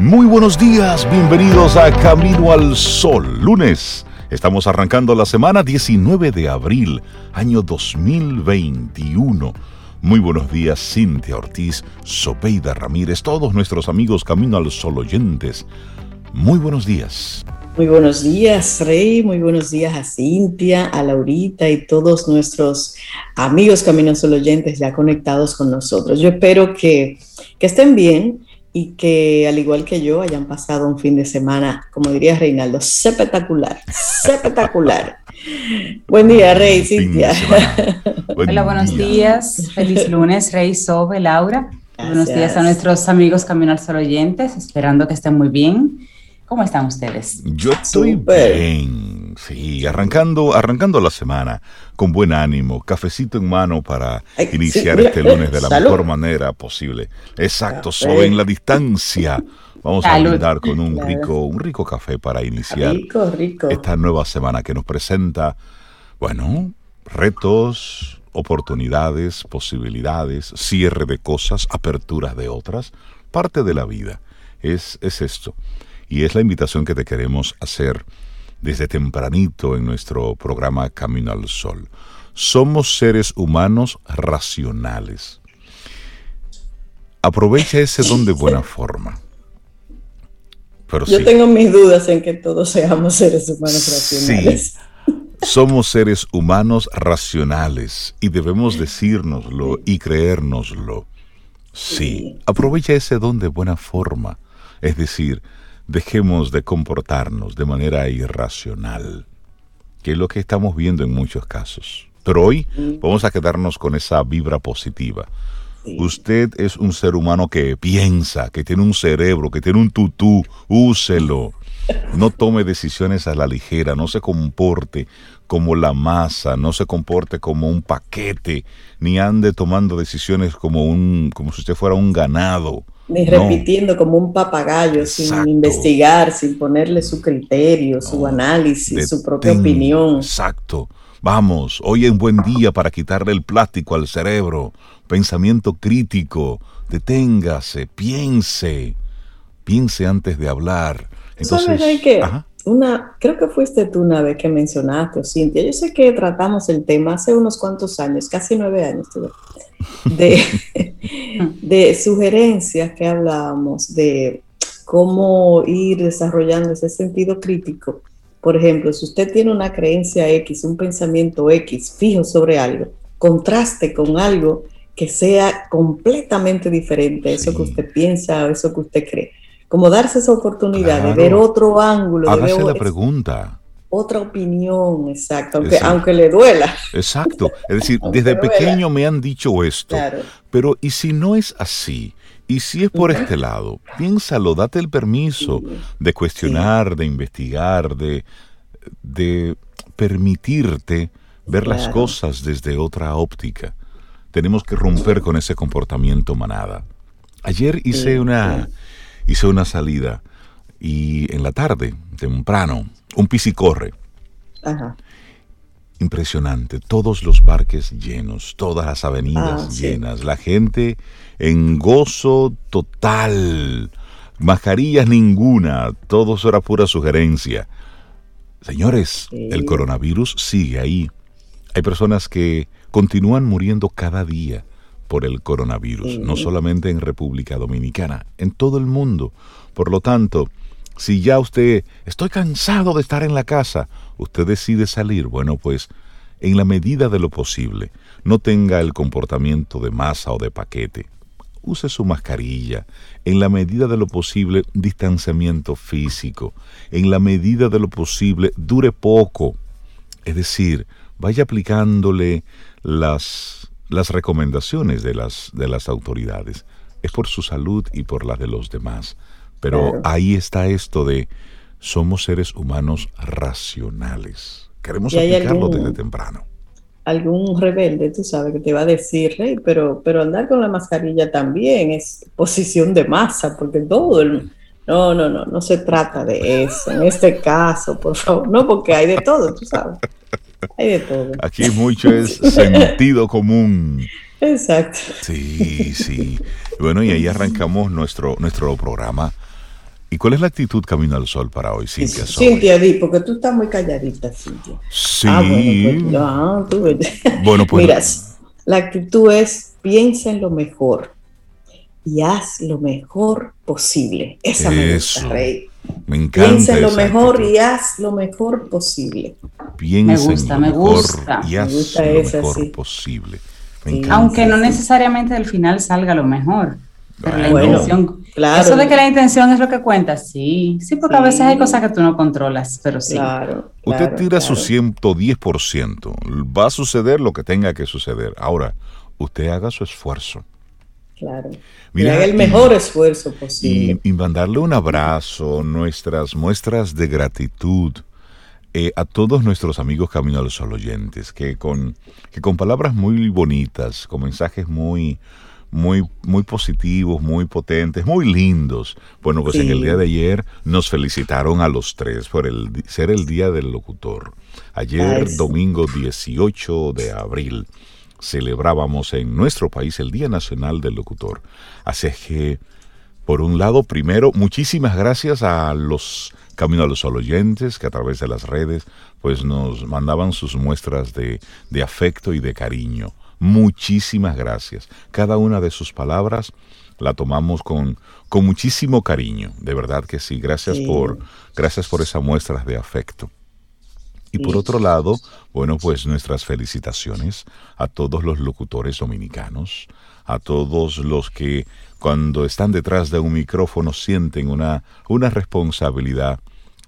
Muy buenos días, bienvenidos a Camino al Sol, lunes. Estamos arrancando la semana 19 de abril, año 2021. Muy buenos días, Cintia Ortiz, Sopeida Ramírez, todos nuestros amigos Camino al Sol oyentes. Muy buenos días. Muy buenos días, Rey. Muy buenos días a Cintia, a Laurita y todos nuestros amigos Camino al Sol oyentes ya conectados con nosotros. Yo espero que, que estén bien y que al igual que yo hayan pasado un fin de semana, como diría Reinaldo, espectacular, espectacular. Buen día, Rey, Cintia. Hola, buenos días. Feliz lunes, Rey, Sobe, Laura. Buenos días a nuestros amigos Camino al Sol oyentes, esperando que estén muy bien. ¿Cómo están ustedes? Yo estoy bien, sí, arrancando, arrancando la semana con buen ánimo, cafecito en mano para iniciar este lunes de la mejor manera posible. Exacto, sobre en la distancia. Vamos a brindar con un rico, un rico café para iniciar esta nueva semana que nos presenta, bueno, retos, oportunidades, posibilidades, cierre de cosas, aperturas de otras, parte de la vida. Es, es esto. Y es la invitación que te queremos hacer desde tempranito en nuestro programa Camino al Sol. Somos seres humanos racionales. Aprovecha ese don de buena forma. Pero Yo tengo mis dudas en que todos seamos seres humanos racionales. Sí, somos seres humanos racionales y debemos decírnoslo y creérnoslo. Sí, aprovecha ese don de buena forma. Es decir, dejemos de comportarnos de manera irracional, que es lo que estamos viendo en muchos casos. Pero hoy vamos a quedarnos con esa vibra positiva. Usted es un ser humano que piensa, que tiene un cerebro, que tiene un tutú, úselo. No tome decisiones a la ligera, no se comporte como la masa, no se comporte como un paquete, ni ande tomando decisiones como un como si usted fuera un ganado ni repitiendo como un papagayo, sin investigar, sin ponerle su criterio, su análisis, su propia opinión. Exacto. Vamos, hoy es un buen día para quitarle el plástico al cerebro. Pensamiento crítico. Deténgase, piense. Piense antes de hablar. Entonces, ¿Sabes qué? Una, creo que fuiste tú una vez que mencionaste, Cintia. Yo sé que tratamos el tema hace unos cuantos años, casi nueve años de, de sugerencias que hablábamos de cómo ir desarrollando ese sentido crítico. Por ejemplo, si usted tiene una creencia X, un pensamiento X fijo sobre algo, contraste con algo que sea completamente diferente a eso que usted piensa o eso que usted cree. Como darse esa oportunidad de ver otro ángulo. Hágase de la pregunta otra opinión, exacto, aunque, aunque le duela. Exacto, es decir, desde pequeño me han dicho esto, pero ¿y si no es así? ¿Y si es por este lado? Piénsalo, date el permiso de cuestionar, de investigar, de, de permitirte ver las cosas desde otra óptica. Tenemos que romper con ese comportamiento manada. Ayer hice una, hice una salida y en la tarde, temprano, un piscicorre. Ajá. Impresionante, todos los parques llenos, todas las avenidas ah, llenas, la gente en gozo total, mascarillas ninguna, todo eso era pura sugerencia. Señores, el coronavirus sigue ahí. Hay personas que continúan muriendo cada día por el coronavirus, no solamente en República Dominicana, en todo el mundo. Por lo tanto, si ya usted, estoy cansado de estar en la casa, usted decide salir, bueno, pues en la medida de lo posible, no tenga el comportamiento de masa o de paquete. Use su mascarilla, en la medida de lo posible, distanciamiento físico, en la medida de lo posible, dure poco. Es decir, vaya aplicándole las, las recomendaciones de las, de las autoridades. Es por su salud y por la de los demás. Pero ahí está esto de somos seres humanos racionales. Queremos aplicarlo desde temprano. Algún rebelde, tú sabes, que te va a decir, pero, pero andar con la mascarilla también es posición de masa, porque todo el... No, no, no, no se trata de eso. En este caso, por favor. No, porque hay de todo, tú sabes. Hay de todo. Aquí mucho es sentido común. Exacto. Sí, sí. Bueno, y ahí arrancamos nuestro, nuestro programa ¿Y cuál es la actitud Camino al Sol para hoy, Cintia? Cintia, di, porque tú estás muy calladita, Cintia. Sí. Ah, bueno, pues, bueno, pues Mira, la actitud es piensa en lo mejor y haz lo mejor posible. Esa me gusta, Rey. Me encanta. Piensa en lo mejor y haz lo mejor posible. Piensa me gusta, en lo me mejor gusta. y haz lo mejor posible. Aunque no necesariamente al final salga lo mejor. Pero la intención, claro. eso de que la intención es lo que cuenta, sí, sí, porque a veces hay cosas que tú no controlas, pero sí. Claro, Usted tira su 110%, va a suceder lo que tenga que suceder. Ahora, usted haga su esfuerzo. Claro. Mira, el mejor esfuerzo posible. Y, mandarle un abrazo, nuestras muestras de gratitud eh, a todos nuestros amigos Camino a los Sol oyentes, que con, que con palabras muy bonitas, con mensajes muy, muy, muy positivos, muy potentes, muy lindos. Bueno, pues en el día de ayer nos felicitaron a los tres por el, ser el Día del Locutor. Ayer, domingo 18 de abril celebrábamos en nuestro país el Día Nacional del Locutor. Así es que, por un lado, primero, muchísimas gracias a los Camino a los oyentes que a través de las redes pues nos mandaban sus muestras de, de afecto y de cariño. Muchísimas gracias. Cada una de sus palabras la tomamos con, con muchísimo cariño. De verdad que sí. Gracias por, gracias por esas muestras de afecto. Y por otro lado, bueno, pues nuestras felicitaciones a todos los locutores dominicanos, a todos los que cuando están detrás de un micrófono sienten una, una responsabilidad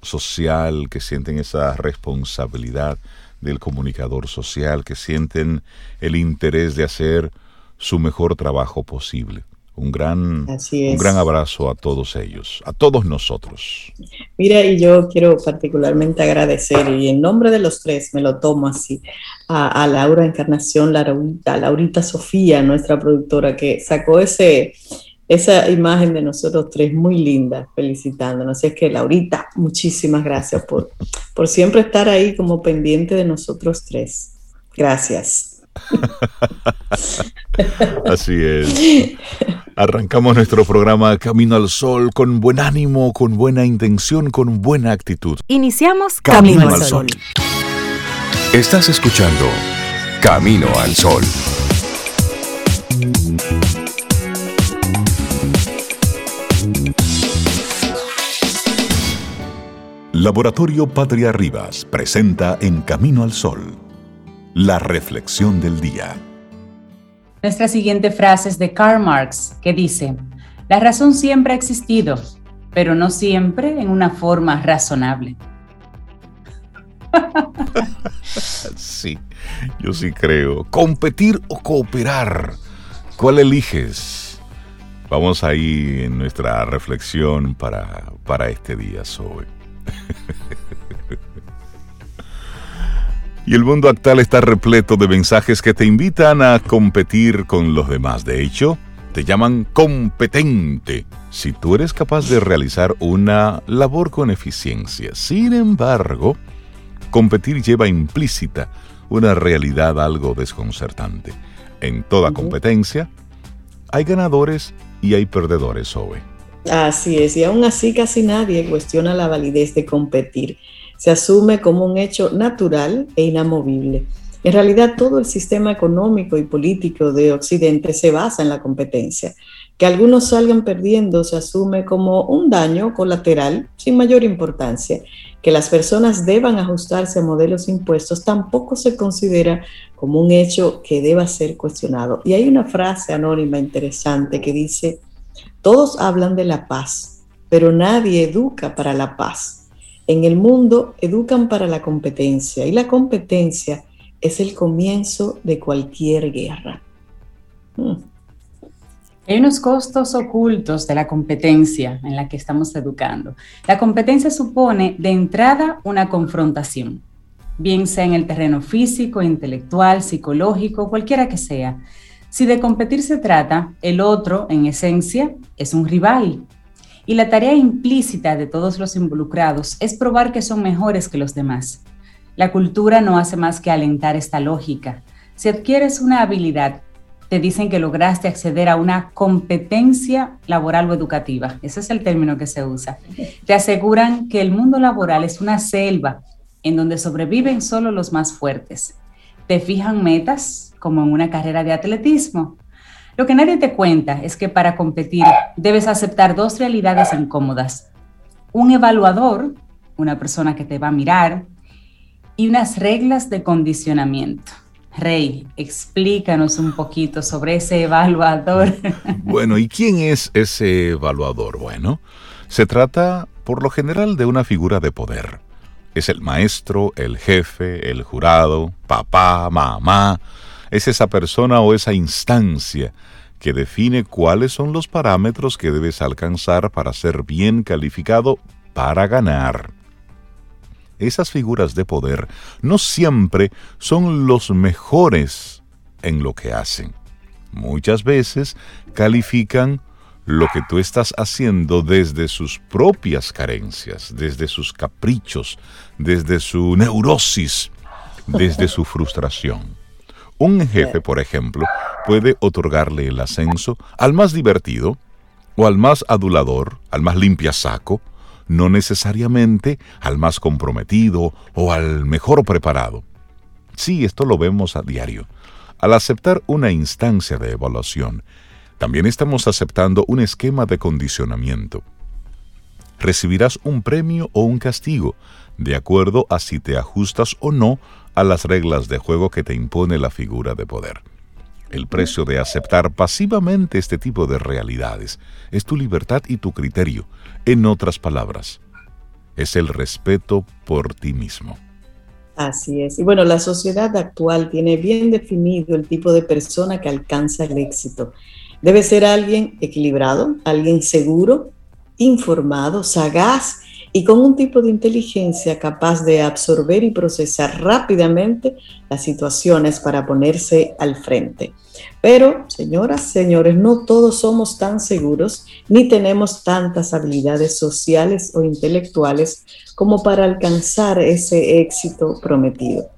social, que sienten esa responsabilidad del comunicador social, que sienten el interés de hacer su mejor trabajo posible. Un gran, un gran abrazo a todos ellos, a todos nosotros. Mira, y yo quiero particularmente agradecer, y en nombre de los tres me lo tomo así, a, Laura Encarnación, Laurita, Laurita Sofía, nuestra productora, que sacó ese, esa imagen de nosotros tres muy linda, felicitándonos. Es que Laurita, muchísimas gracias por, por siempre estar ahí como pendiente de nosotros tres. Gracias. Así es. Arrancamos nuestro programa Camino al Sol con buen ánimo, con buena intención, con buena actitud. Iniciamos Camino, al Sol. Estás escuchando Camino al Sol. Laboratorio Patria Rivas presenta En Camino al Sol la reflexión del día. Nuestra siguiente frase es de Karl Marx, que dice, la razón siempre ha existido, pero no siempre en una forma razonable. sí, yo sí creo. Competir o cooperar. ¿Cuál eliges? Vamos ahí en nuestra reflexión para, para este día, Zoe. Y el mundo actual está repleto de mensajes que te invitan a competir con los demás. De hecho, te llaman competente si tú eres capaz de realizar una labor con eficiencia. Sin embargo, competir lleva implícita una realidad algo desconcertante. En toda competencia hay ganadores y hay perdedores. Así es, y aún así casi nadie cuestiona la validez de competir se asume como un hecho natural e inamovible. En realidad, todo el sistema económico y político de Occidente se basa en la competencia. Que algunos salgan perdiendo se asume como un daño colateral sin mayor importancia. Que las personas deban ajustarse a modelos impuestos tampoco se considera como un hecho que deba ser cuestionado. Y hay una frase anónima interesante que dice, todos hablan de la paz, pero nadie educa para la paz en el mundo educan para la competencia y la competencia es el comienzo de cualquier guerra. Hmm. Hay unos costos ocultos de la competencia en la que estamos educando. La competencia supone de entrada una confrontación, bien sea en el terreno físico, intelectual, psicológico, cualquiera que sea. Si de competir se trata, el otro, en esencia, es un rival, y la tarea implícita de todos los involucrados es probar que son mejores que los demás. La cultura no hace más que alentar esta lógica. Si adquieres una habilidad, te dicen que lograste acceder a una competencia laboral o educativa. Ese es el término que se usa. Te aseguran que el mundo laboral es una selva en donde sobreviven solo los más fuertes. Te fijan metas como en una carrera de atletismo. Lo que nadie te cuenta es que para competir debes aceptar dos realidades incómodas. Un evaluador, una persona que te va a mirar, y unas reglas de condicionamiento. Rey, explícanos un poquito sobre ese evaluador. Bueno, ¿y quién es ese evaluador? Bueno, se trata por lo general de una figura de poder. Es el maestro, el jefe, el jurado, papá, mamá. Es esa persona o esa instancia que define cuáles son los parámetros que debes alcanzar para ser bien calificado para ganar esas figuras de poder no siempre son los mejores en lo que hacen. Muchas veces califican lo que tú estás haciendo desde sus propias carencias, desde sus caprichos, desde su neurosis, desde su frustración. Un jefe, por ejemplo, puede otorgarle el ascenso al más divertido, o al más adulador, al más limpiasaco, no necesariamente al más comprometido o al mejor preparado. Sí, esto lo vemos a diario. Al aceptar una instancia de evaluación, también estamos aceptando un esquema de condicionamiento. Recibirás un premio o un castigo, de acuerdo a si te ajustas o no a las reglas de juego que te impone la figura de poder. El precio de aceptar pasivamente este tipo de realidades es tu libertad y tu criterio. En otras palabras, es el respeto por ti mismo. Así es. Y bueno, la sociedad actual tiene bien definido el tipo de persona que alcanza el éxito. Debe ser alguien equilibrado, alguien seguro, informado, sagaz y con un tipo de inteligencia capaz de absorber y procesar rápidamente las situaciones para ponerse al frente. Pero, señoras, señores, no todos somos tan seguros ni tenemos tantas habilidades sociales o intelectuales como para alcanzar ese éxito prometido.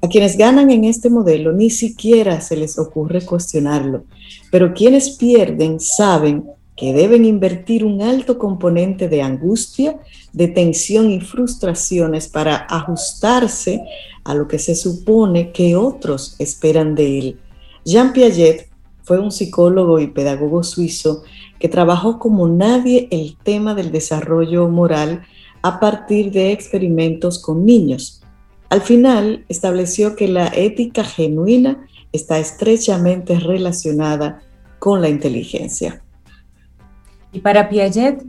A quienes ganan en este modelo ni siquiera se les ocurre cuestionarlo, pero quienes pierden saben que deben invertir un alto componente de angustia, de tensión y frustraciones para ajustarse a lo que se supone que otros esperan de él. Jean Piaget fue un psicólogo y pedagogo suizo que trabajó como nadie el tema del desarrollo moral a partir de experimentos con niños. Al final estableció que la ética genuina está estrechamente relacionada con la inteligencia. Y para Piaget,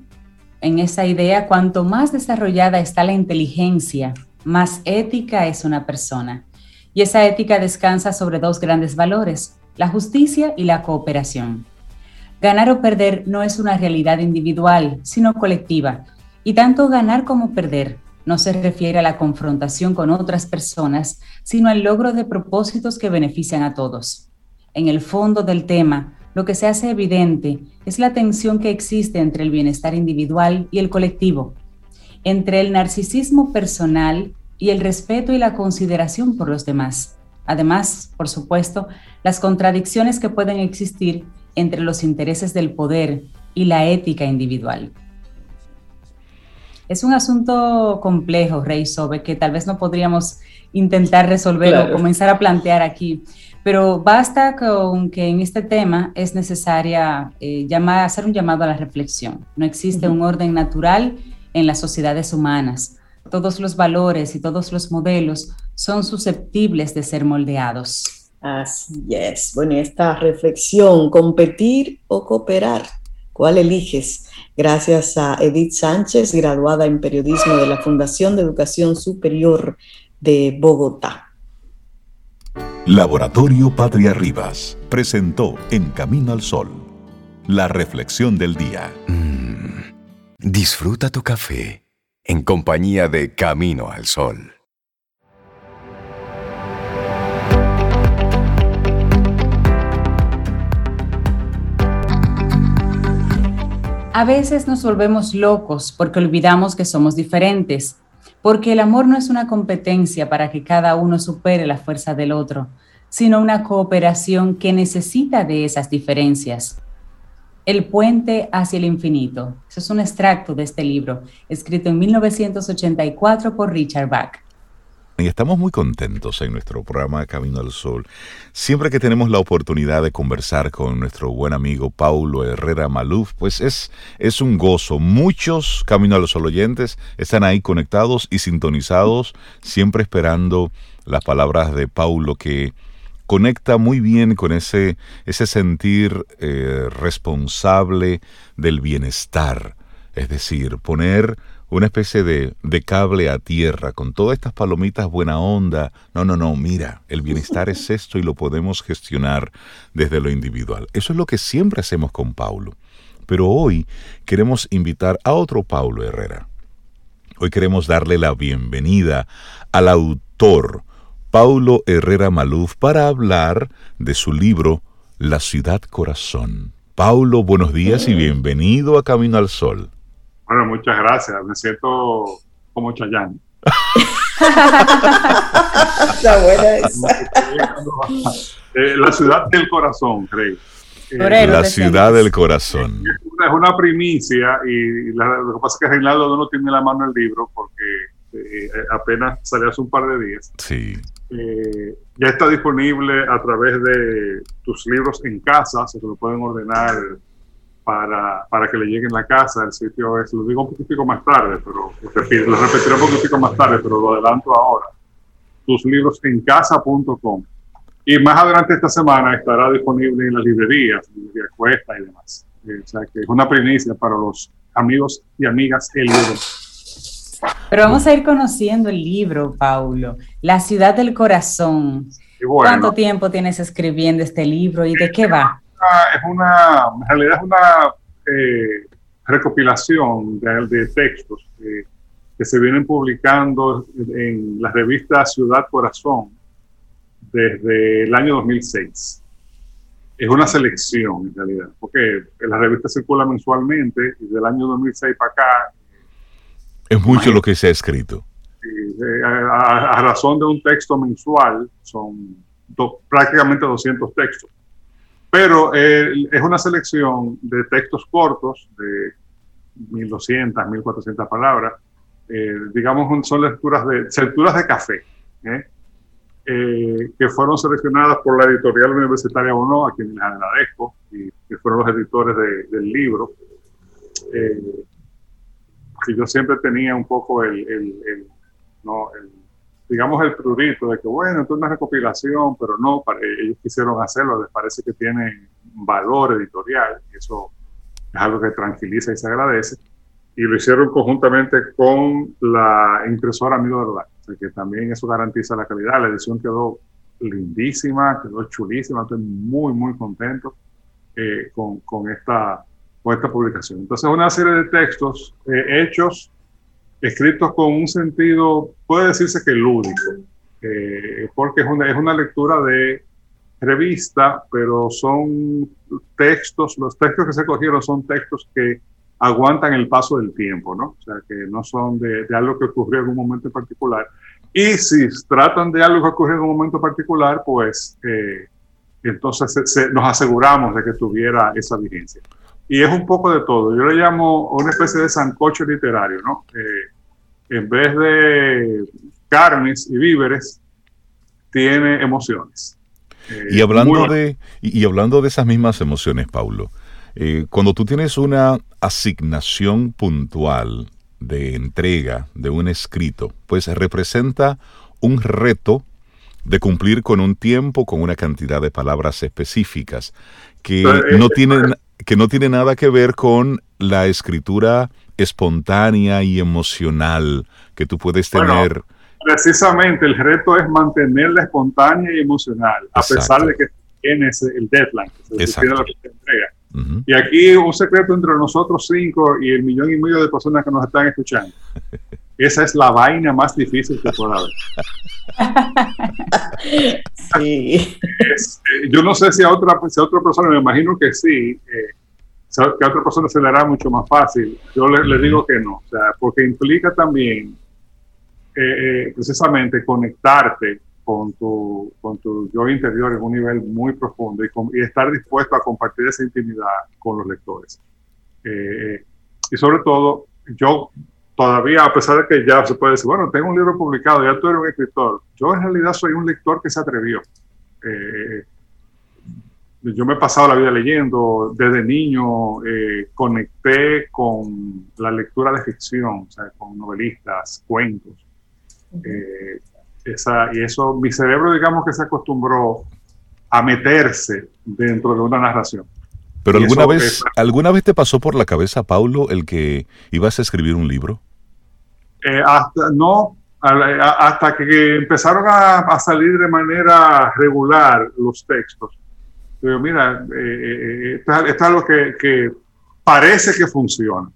en esa idea, cuanto más desarrollada está la inteligencia, más ética es una persona. Y esa ética descansa sobre dos grandes valores, la justicia y la cooperación. Ganar o perder no es una realidad individual, sino colectiva. Y tanto ganar como perder no se refiere a la confrontación con otras personas, sino al logro de propósitos que benefician a todos. En el fondo del tema, lo que se hace evidente es la tensión que existe entre el bienestar individual y el colectivo, entre el narcisismo personal y el respeto y la consideración por los demás. Además, por supuesto, las contradicciones que pueden existir entre los intereses del poder y la ética individual. Es un asunto complejo, Rey Sobe, que tal vez no podríamos intentar resolver o comenzar a plantear aquí, pero basta con que en este tema es necesaria eh, hacer un llamado a la reflexión. No existe un orden natural en las sociedades humanas. Todos los valores y todos los modelos son susceptibles de ser moldeados. Así es. Bueno, esta reflexión, competir o cooperar, ¿cuál eliges? Gracias a Edith Sánchez, graduada en periodismo de la Fundación de Educación Superior de Bogotá. Laboratorio Patria Rivas presentó En Camino al Sol, la reflexión del día. Mm, disfruta tu café en compañía de Camino al Sol. A veces nos volvemos locos porque olvidamos que somos diferentes porque el amor no es una competencia para que cada uno supere la fuerza del otro. sino una cooperación que necesita de esas diferencias. El puente hacia el infinito. Eso es un extracto de este libro, escrito en 1984 por Richard Bach. Y estamos muy contentos en nuestro programa Camino al Sol. Siempre que tenemos la oportunidad de conversar con nuestro buen amigo Paulo Herrera Maluf, pues es, es un gozo. Muchos Camino al Sol oyentes están ahí conectados y sintonizados, siempre esperando las palabras de Paulo que conecta muy bien con ese, ese sentir eh, responsable del bienestar. Es decir, poner una especie de, de, cable a tierra con todas estas palomitas buena onda. No, no, no, mira, el bienestar es esto y lo podemos gestionar desde lo individual. Eso es lo que siempre hacemos con Paulo. Pero hoy queremos invitar a otro Paulo Herrera. Hoy queremos darle la bienvenida al autor Paulo Herrera Maluf para hablar de su libro La ciudad corazón. Paulo, buenos días y bienvenido a Camino al Sol. Bueno, muchas gracias. Me siento como Chayán. Eh, la ciudad del corazón, Rey. Eh, la ciudad del corazón. Es una, primicia y lo que pasa es que Reinaldo no tiene la mano el libro porque eh, apenas salió hace un par de días. Sí. ya está disponible a través de tus libros en casa, se lo pueden ordenar para, para que le lleguen a la casa. El sitio es, lo digo un poquitico más tarde, pero lo repetiré un poquitico más tarde, pero lo adelanto ahora. Tus libros en casa.com. Y más adelante esta semana estará disponible en las librerías, librería Cuesta y demás. Eh, o sea que es una primicia para los amigos y amigas el libro. Pero vamos a ir conociendo el libro, Paulo. La ciudad del corazón. ¿Cuánto tiempo tienes escribiendo este libro y de qué va? Es una, en realidad es una eh, recopilación de, textos que se vienen publicando en la revista Ciudad Corazón desde el año 2006. Es una selección en realidad, porque la revista circula mensualmente y del año 2006 para acá. Es mucho lo que se ha escrito. a, razón de un texto mensual, son prácticamente 200 textos. Pero eh, es una selección de textos cortos, de 1200, 1400 palabras. Eh, digamos, son lecturas de, lecturas de café, ¿eh? que fueron seleccionadas por la editorial universitaria no a quien les agradezco, y que fueron los editores del libro. que yo siempre tenía un poco el, el, no, el digamos, el prurito de que, bueno, esto es una recopilación, pero no, para, ellos quisieron hacerlo, les parece que tiene valor editorial, y eso es algo que tranquiliza y se agradece. Y lo hicieron conjuntamente con la impresora Amigo de Verdad, o sea que también eso garantiza la calidad. La edición quedó lindísima, quedó chulísima, estoy muy, muy contento eh, con, con, esta, con esta publicación. Entonces, una serie de textos eh, hechos escritos con un sentido, puede decirse que lúdico, eh, porque es una, es una lectura de revista, pero son textos, los textos que se cogieron son textos que aguantan el paso del tiempo, ¿no? O sea, que no son de, algo que ocurrió en un momento particular. Y si tratan de algo que ocurrió en un momento particular, pues eh, entonces nos aseguramos de que tuviera esa vigencia. Y es un poco de todo. Yo le llamo una especie de sancocho literario, ¿no? Eh, en vez de carnes y víveres, tiene emociones. y, hablando de, y, hablando de esas mismas emociones, Paulo, eh, cuando tú tienes una asignación puntual de entrega de un escrito, pues representa un reto de cumplir con un tiempo, con una cantidad de palabras específicas, que, no, tienen, que no tiene nada que ver con la escritura espontánea y emocional que tú puedes tener. precisamente el reto es mantenerla espontánea y emocional, a pesar de que tienes el deadline, que se entrega. Y aquí un secreto entre nosotros cinco y el millón y medio de personas que nos están escuchando. Esa es la vaina más difícil que pueda haber. sí. Eh, yo no sé si a otra, si a otra persona, me imagino que sí, eh, que a otra persona se le hará mucho más fácil. Yo le, digo que no, porque implica también eh, eh, precisamente conectarte con tu, con tu yo interior en un nivel muy profundo y, y estar dispuesto a compartir esa intimidad con los lectores. Eh, y sobre todo, yo todavía, a pesar de que ya se puede decir, bueno, tengo un libro publicado, ya tú eres un escritor, yo en realidad soy un lector que se atrevió. Eh, yo me he pasado la vida leyendo, desde niño eh, conecté con la lectura de ficción, o sea, con novelistas, cuentos. Eh, esa, y eso, mi cerebro, digamos que se acostumbró a meterse dentro de una narración. Pero alguna vez, ¿alguna vez te pasó por la cabeza, Paulo, el que ibas a escribir un libro? Eh, hasta, no, hasta que empezaron a, salir de manera regular los textos. Pero mira, eh, esto, es algo que, parece que funciona.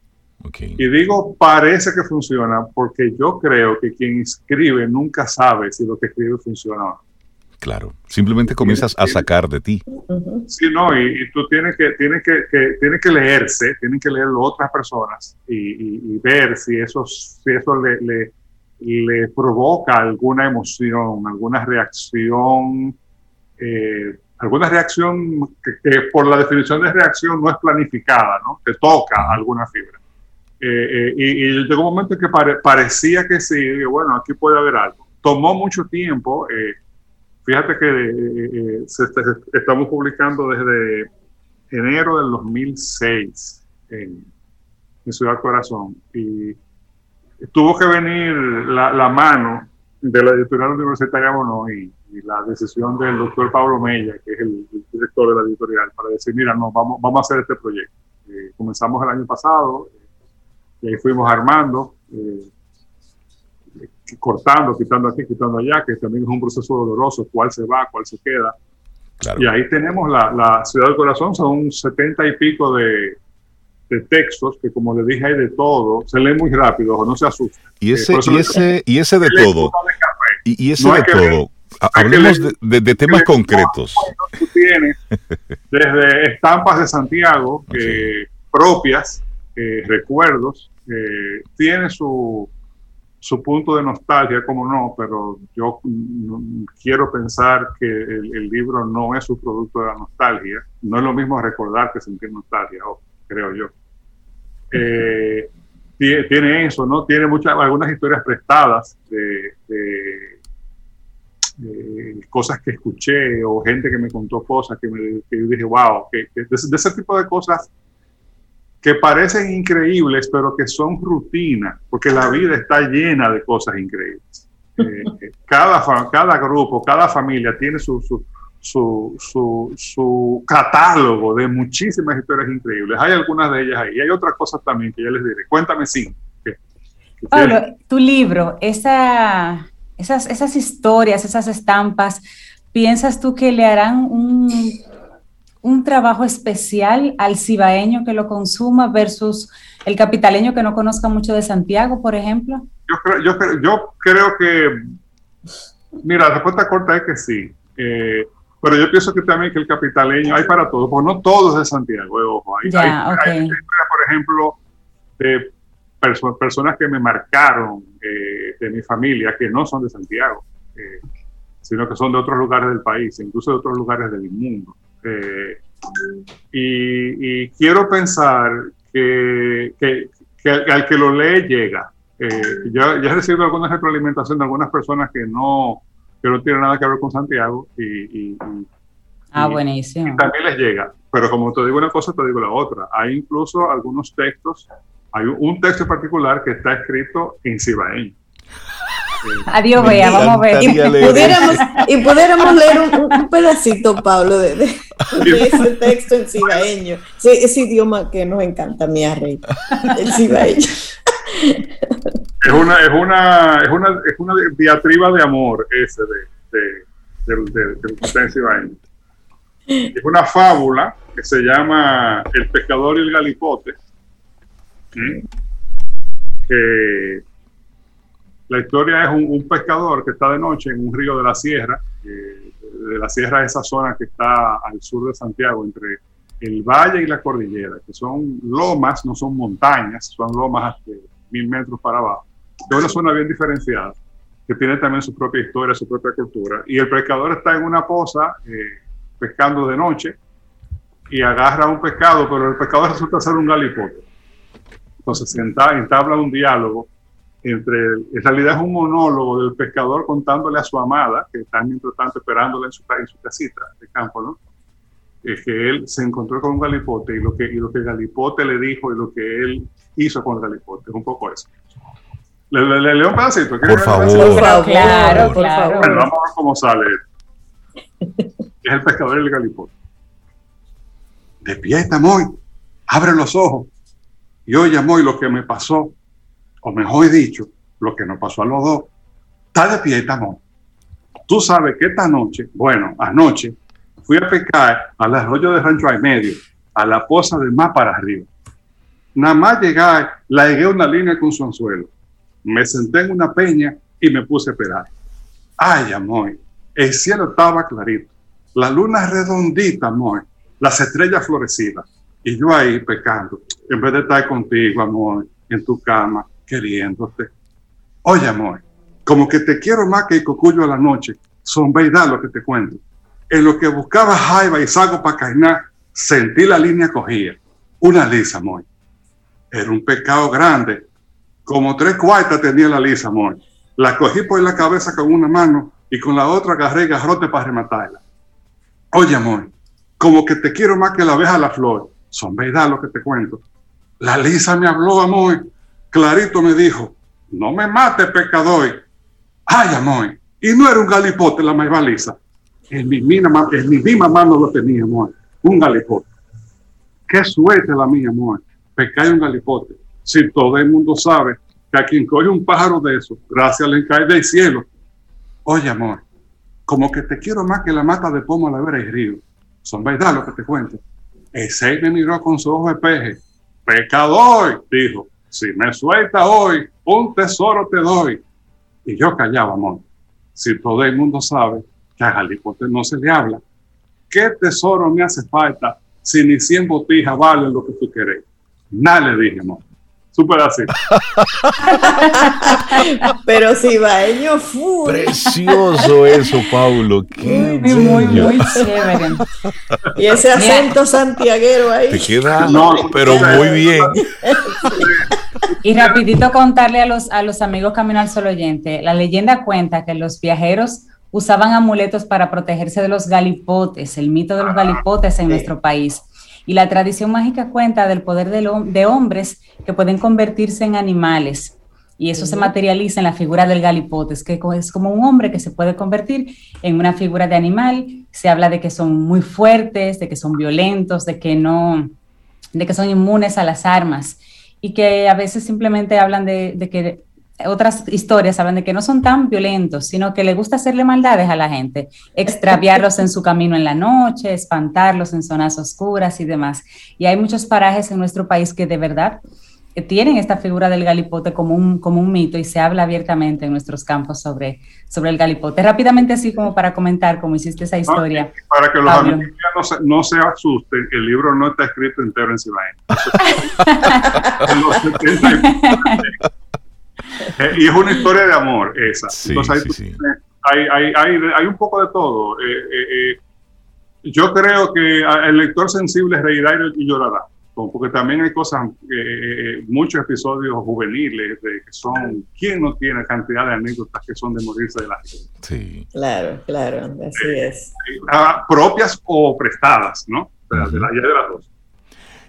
Y digo parece que funciona porque yo creo que quien escribe nunca sabe si lo que escribe funciona o no. Claro, simplemente comienzas a sacar de ti. Sí, no, y, tú tienes que, tienes que, que, que leerse, tienen que leerlo otras personas y, ver si eso, si eso le, le, provoca alguna emoción, alguna reacción, eh, alguna reacción que, por la definición de reacción no es planificada, ¿no? Te toca alguna fibra. Eh, eh, y, y, llegó un momento en que parecía que sí, bueno, aquí puede haber algo. Tomó mucho tiempo. Fíjate que eh, eh, estamos publicando desde enero del 2006 en, Ciudad Corazón y tuvo que venir la, mano de la editorial universitaria Bono y, la decisión del doctor Pablo Mella, que es el, director de la editorial, para decir, mira, no, vamos, vamos a hacer este proyecto. Eh, comenzamos el año pasado y ahí fuimos armando cortando, quitando aquí, quitando allá, que también es un proceso doloroso, cuál se va, cuál se queda. Y ahí tenemos la, la, Ciudad del Corazón, son setenta y pico de, de, textos que, como le dije, hay de todo, se lee muy rápido, no se asusta. Y ese, y ese, y ese de todo, y, ese de todo, hablemos de, de, temas concretos. Tú tienes desde estampas de Santiago propias, eh, recuerdos, eh, tiene su su punto de nostalgia, como no, pero yo quiero pensar que el, libro no es su producto de la nostalgia. No es lo mismo recordar que sentir nostalgia, creo yo. Eh, tiene, eso, ¿no? Tiene muchas, algunas historias prestadas de, cosas que escuché o gente que me contó cosas que me dije, wow, que, de, ese tipo de cosas que parecen increíbles, pero que son rutina, porque la vida está llena de cosas increíbles. Eh, cada, cada grupo, cada familia tiene su, su, su, su, catálogo de muchísimas historias increíbles. Hay algunas de ellas ahí. Y hay otras cosas también que ya les diré. Cuéntame cinco. Pablo, tu libro, esa, esas, esas historias, esas estampas, ¿piensas tú que le harán un un trabajo especial al cibaeño que lo consuma versus el capitaleño que no conozca mucho de Santiago, por ejemplo? Yo creo, yo yo creo que, mira, la respuesta corta es que sí. Eh, pero yo pienso que también que el capitaleño hay para todos, porque no todos de Santiago, eh, ojo. Hay, por ejemplo, de personas que me marcaron eh, de mi familia que no son de Santiago, sino que son de otros lugares del país, incluso de otros lugares del mundo. Eh, y, quiero pensar que, al que lo lee llega. Eh, ya, he recibido alguna retroalimentación de algunas personas que no, que no tienen nada que ver con Santiago y, ah, buenísimo. también les llega. Pero como te digo una cosa, te digo la otra. Hay incluso algunos textos, hay un texto particular que está escrito en cibaeño. Adiós, vea, vamos a ver. Y pudiéramos, y pudiéramos leer un, pedacito, Pablo, de, ese texto en cibaeño. Sí, ese idioma que nos encanta, mi rey, el cibaeño. Es una, es una, es una, es una diatriba de amor ese de, de, cibaeño. Es una fábula que se llama El pescador y el galipote, que la historia es un, pescador que está de noche en un río de la sierra, de la sierra esa zona que está al sur de Santiago, entre el valle y la cordillera, que son lomas, no son montañas, son lomas de mil metros para abajo. Es una zona bien diferenciada. que tiene también su propia historia, su propia cultura. Y el pescador está en una poza eh, pescando de noche y agarra un pescado, pero el pescador resulta ser un galipote. Entonces se entabla un diálogo entre, en realidad es un monólogo del pescador contándole a su amada, que está mientras tanto esperándola en su, en su casita de campo, ¿no? Es que él se encontró con un galipote y lo que, y lo que Galipote le dijo y lo que él hizo con el galipote, es un poco eso. Le, le, leo un pedacito. Por favor. Claro, claro. Bueno, vamos a ver cómo sale. es el pescador y el galipote. Despierta, Moy. Abre los ojos. Y oye, Moy, lo que me pasó, o mejor dicho, lo que nos pasó a los dos. Está despierta, Moy. Tú sabes que esta noche, bueno, anoche, fui a pescar al arroyo de Rancho Medio, a la poza del mar para arriba. Nada más llegar, la llegué una línea con su anzuelo me senté en una peña y me puse a esperar. Ay, amor, el cielo estaba clarito, la luna redondita, amor, las estrellas florecidas. Y yo ahí pecando, en vez de estar contigo, amor, en tu cama, queriéndote. Oye, amor, como que te quiero más que el cocuyo a la noche, son verdad lo que te cuento. En lo que buscaba jaiba y sago para cainar, sentí la línea cogida. Una lisa, amor. Era un pecado grande como tres cuartas tenía la lisa, amor. La cogí por la cabeza con una mano y con la otra agarré garrote para rematarla. Oye, amor, como que te quiero más que la abeja a la flor. Son verdad lo que te cuento. La lisa me habló, amor. Clarito me dijo, no me mates, pecador. Ay, amor. Y no era un galipote la más lisa. En mi, misma, en mi misma mano lo tenía, amor. Un galipote. Qué suerte la mía, amor. Pecar un galipote si todo el mundo sabe que a quien coge un pájaro de eso, gracias le cae del cielo. Oye, amor, como que te quiero más que la mata de pomo a la vera y río. Son verdad lo que te cuento. Ese me miró con su ojo de peje. Pecador, dijo, si me suelta hoy, un tesoro te doy. Y yo callaba, amor. Si todo el mundo sabe que a Galipote no se le habla, ¿qué tesoro me hace falta si ni 100 botijas valen lo que tú querés? Nada le dije, amor súper así. Pero si baño full. Precioso eso, Paulo. Qué muy, muy, chévere. Y ese acento santiaguero ahí. Te queda, no, pero muy bien. Y rapidito contarle a los, a los amigos Camino al Sol oyente, la leyenda cuenta que los viajeros usaban amuletos para protegerse de los galipotes, el mito de los galipotes en nuestro país. Y la tradición mágica cuenta del poder de, hombres que pueden convertirse en animales. Y eso se materializa en la figura del galipote, que es como un hombre que se puede convertir en una figura de animal. Se habla de que son muy fuertes, de que son violentos, de que no, de que son inmunes a las armas y que a veces simplemente hablan de, de que otras historias hablan de que no son tan violentos, sino que le gusta hacerle maldades a la gente, extraviarlos en su camino en la noche, espantarlos en zonas oscuras y demás. Y hay muchos parajes en nuestro país que de verdad eh, tienen esta figura del galipote como un, como un mito y se habla abiertamente en nuestros campos sobre, sobre el galipote. Rápidamente, así como para comentar cómo hiciste esa historia. para que los amigos no se, no se, asusten, el libro no está escrito entero en Eh, y es una historia de amor esa. Entonces hay, hay, hay, hay, un poco de todo. Eh, eh, yo creo que el lector sensible reirá y llorará, porque también hay cosas, muchos episodios juveniles de que son, ¿quién no tiene cantidad de anécdotas que son de morirse de la gente? Sí. Claro, claro, así es. propias o prestadas, ¿no? de, la, de las dos.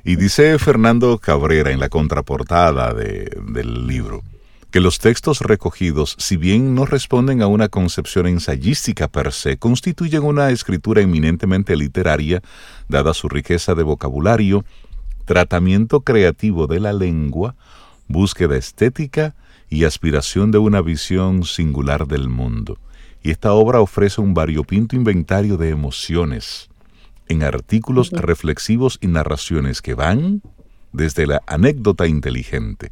Y dice Fernando Cabrera en la contraportada de, del libro, que los textos recogidos, si bien no responden a una concepción ensayística per se, constituyen una escritura eminentemente literaria, dada su riqueza de vocabulario, tratamiento creativo de la lengua, búsqueda estética y aspiración de una visión singular del mundo. Y esta obra ofrece un variopinto inventario de emociones, en artículos reflexivos y narraciones que van desde la anécdota inteligente,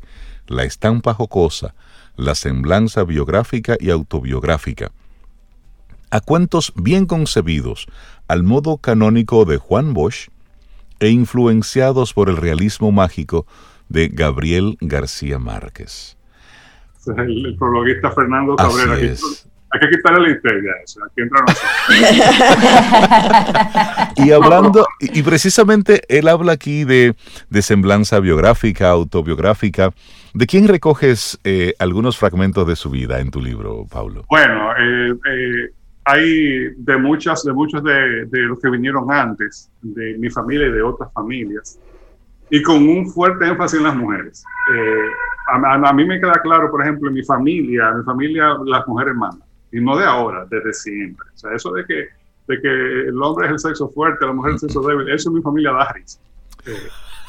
la estampa jocosa, la semblanza biográfica y autobiográfica, a cuentos bien concebidos al modo canónico de Juan Bosch e influenciados por el realismo mágico de Gabriel García Márquez. el, prologuista Fernando Cabrera. Hay que quitarle la histeria eso. Aquí entra y hablando, y, precisamente él habla aquí de, de semblanza biográfica, autobiográfica. ¿De quién recoges eh, algunos fragmentos de su vida en tu libro, Pablo? Bueno, eh, eh, hay de muchas, de muchos de, de, los que vinieron antes, de mi familia y de otras familias, y con un fuerte énfasis en las mujeres. A, mí me queda claro, por ejemplo, en mi familia, en mi familia las mujeres mandan, y no de ahora, desde siempre. O sea, eso de que, de que el hombre es el sexo fuerte, la mujer es el sexo débil, eso en mi familia da risa.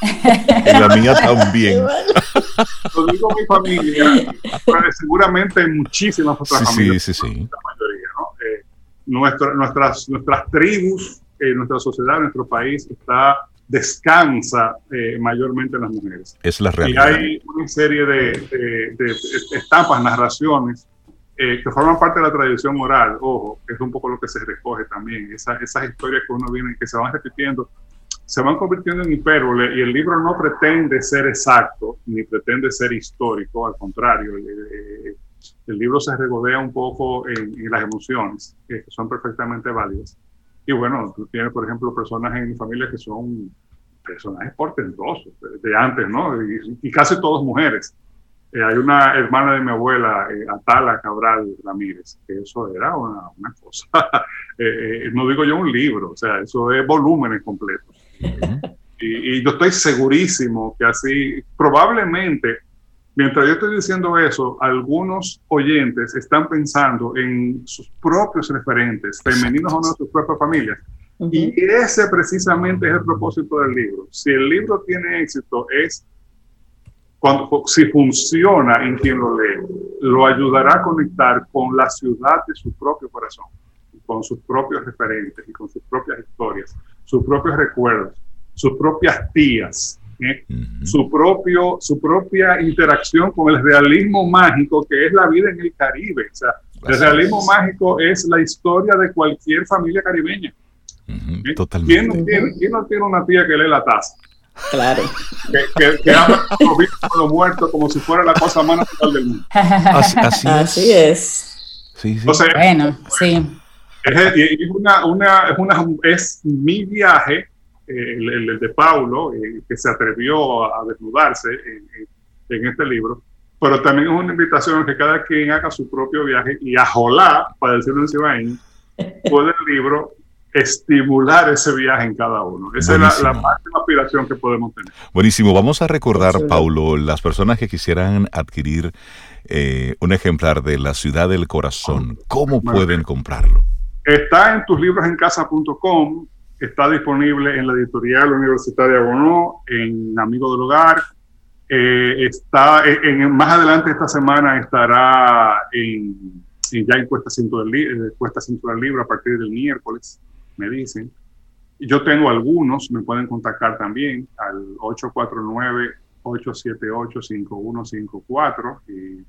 En la mía también. Lo digo mi familia, pero seguramente en muchísimas otras familias. Sí, sí, sí. La mayoría, ¿no? Eh, nuestras, nuestras tribus, eh, nuestra sociedad, nuestro país está descansa eh, mayormente en las mujeres. Es la realidad. Y hay una serie de, de, estampas, narraciones que forman parte de la tradición oral, ojo, es un poco lo que se recoge también, Esa, esas historias que uno viene, que se van repitiendo se van convirtiendo en hipérbole y el libro no pretende ser exacto ni pretende ser histórico, al contrario, el, libro se regodea un poco en, las emociones, que son perfectamente válidas. Y bueno, tú tienes, por ejemplo, personas en mi familia que son personajes portentosos de, antes, ¿no? Y, casi todos mujeres. Eh, hay una hermana de mi abuela, eh, Atala Cabral Ramírez, que eso era una, cosa. Eh, no digo yo un libro, o sea, eso es volúmenes completos y, yo estoy segurísimo que así, probablemente, mientras yo estoy diciendo eso, algunos oyentes están pensando en sus propios referentes, femeninos o no, sus propias familias. Y ese precisamente es el propósito del libro. Si el libro tiene éxito, es cuando, si funciona en quien lo lee, lo ayudará a conectar con la ciudad de su propio corazón, con sus propios referentes y con sus propias historias sus propios recuerdos, sus propias tías, ¿eh? su, propio, su propia interacción con el realismo mágico que es la vida en el Caribe. O sea, el realismo mágico es la historia de cualquier familia caribeña. ¿Eh? Totalmente. ¿Quién no, tiene, una tía que lee la taza? Claro. Que, que, habla con los muertos como si fuera la cosa más natural del mundo. Así, es. Sí, sí. bueno, sí. Es, una, una, es, una, es mi viaje, eh, el, de Paulo, eh, que se atrevió a, desnudarse en, en, este libro, pero también es una invitación a que cada quien haga su propio viaje y a Jolá, para decirlo en Cibaín, puede el libro estimular ese viaje en cada uno. Esa es la, máxima aspiración que podemos tener. Buenísimo. Vamos a recordar, Paulo, las personas que quisieran adquirir eh, un ejemplar de La Ciudad del Corazón, ¿cómo pueden comprarlo? Está en tuslibrosEnCasa.com, está disponible en la editorial universitaria Bono, en Amigo del Hogar. Eh, está en, más adelante esta semana estará en, ya en Cuesta Cinto, del, eh, Cuesta del Libro a partir del miércoles, me dicen. Yo tengo algunos, me pueden contactar también al 849-878-5154. Y, eh,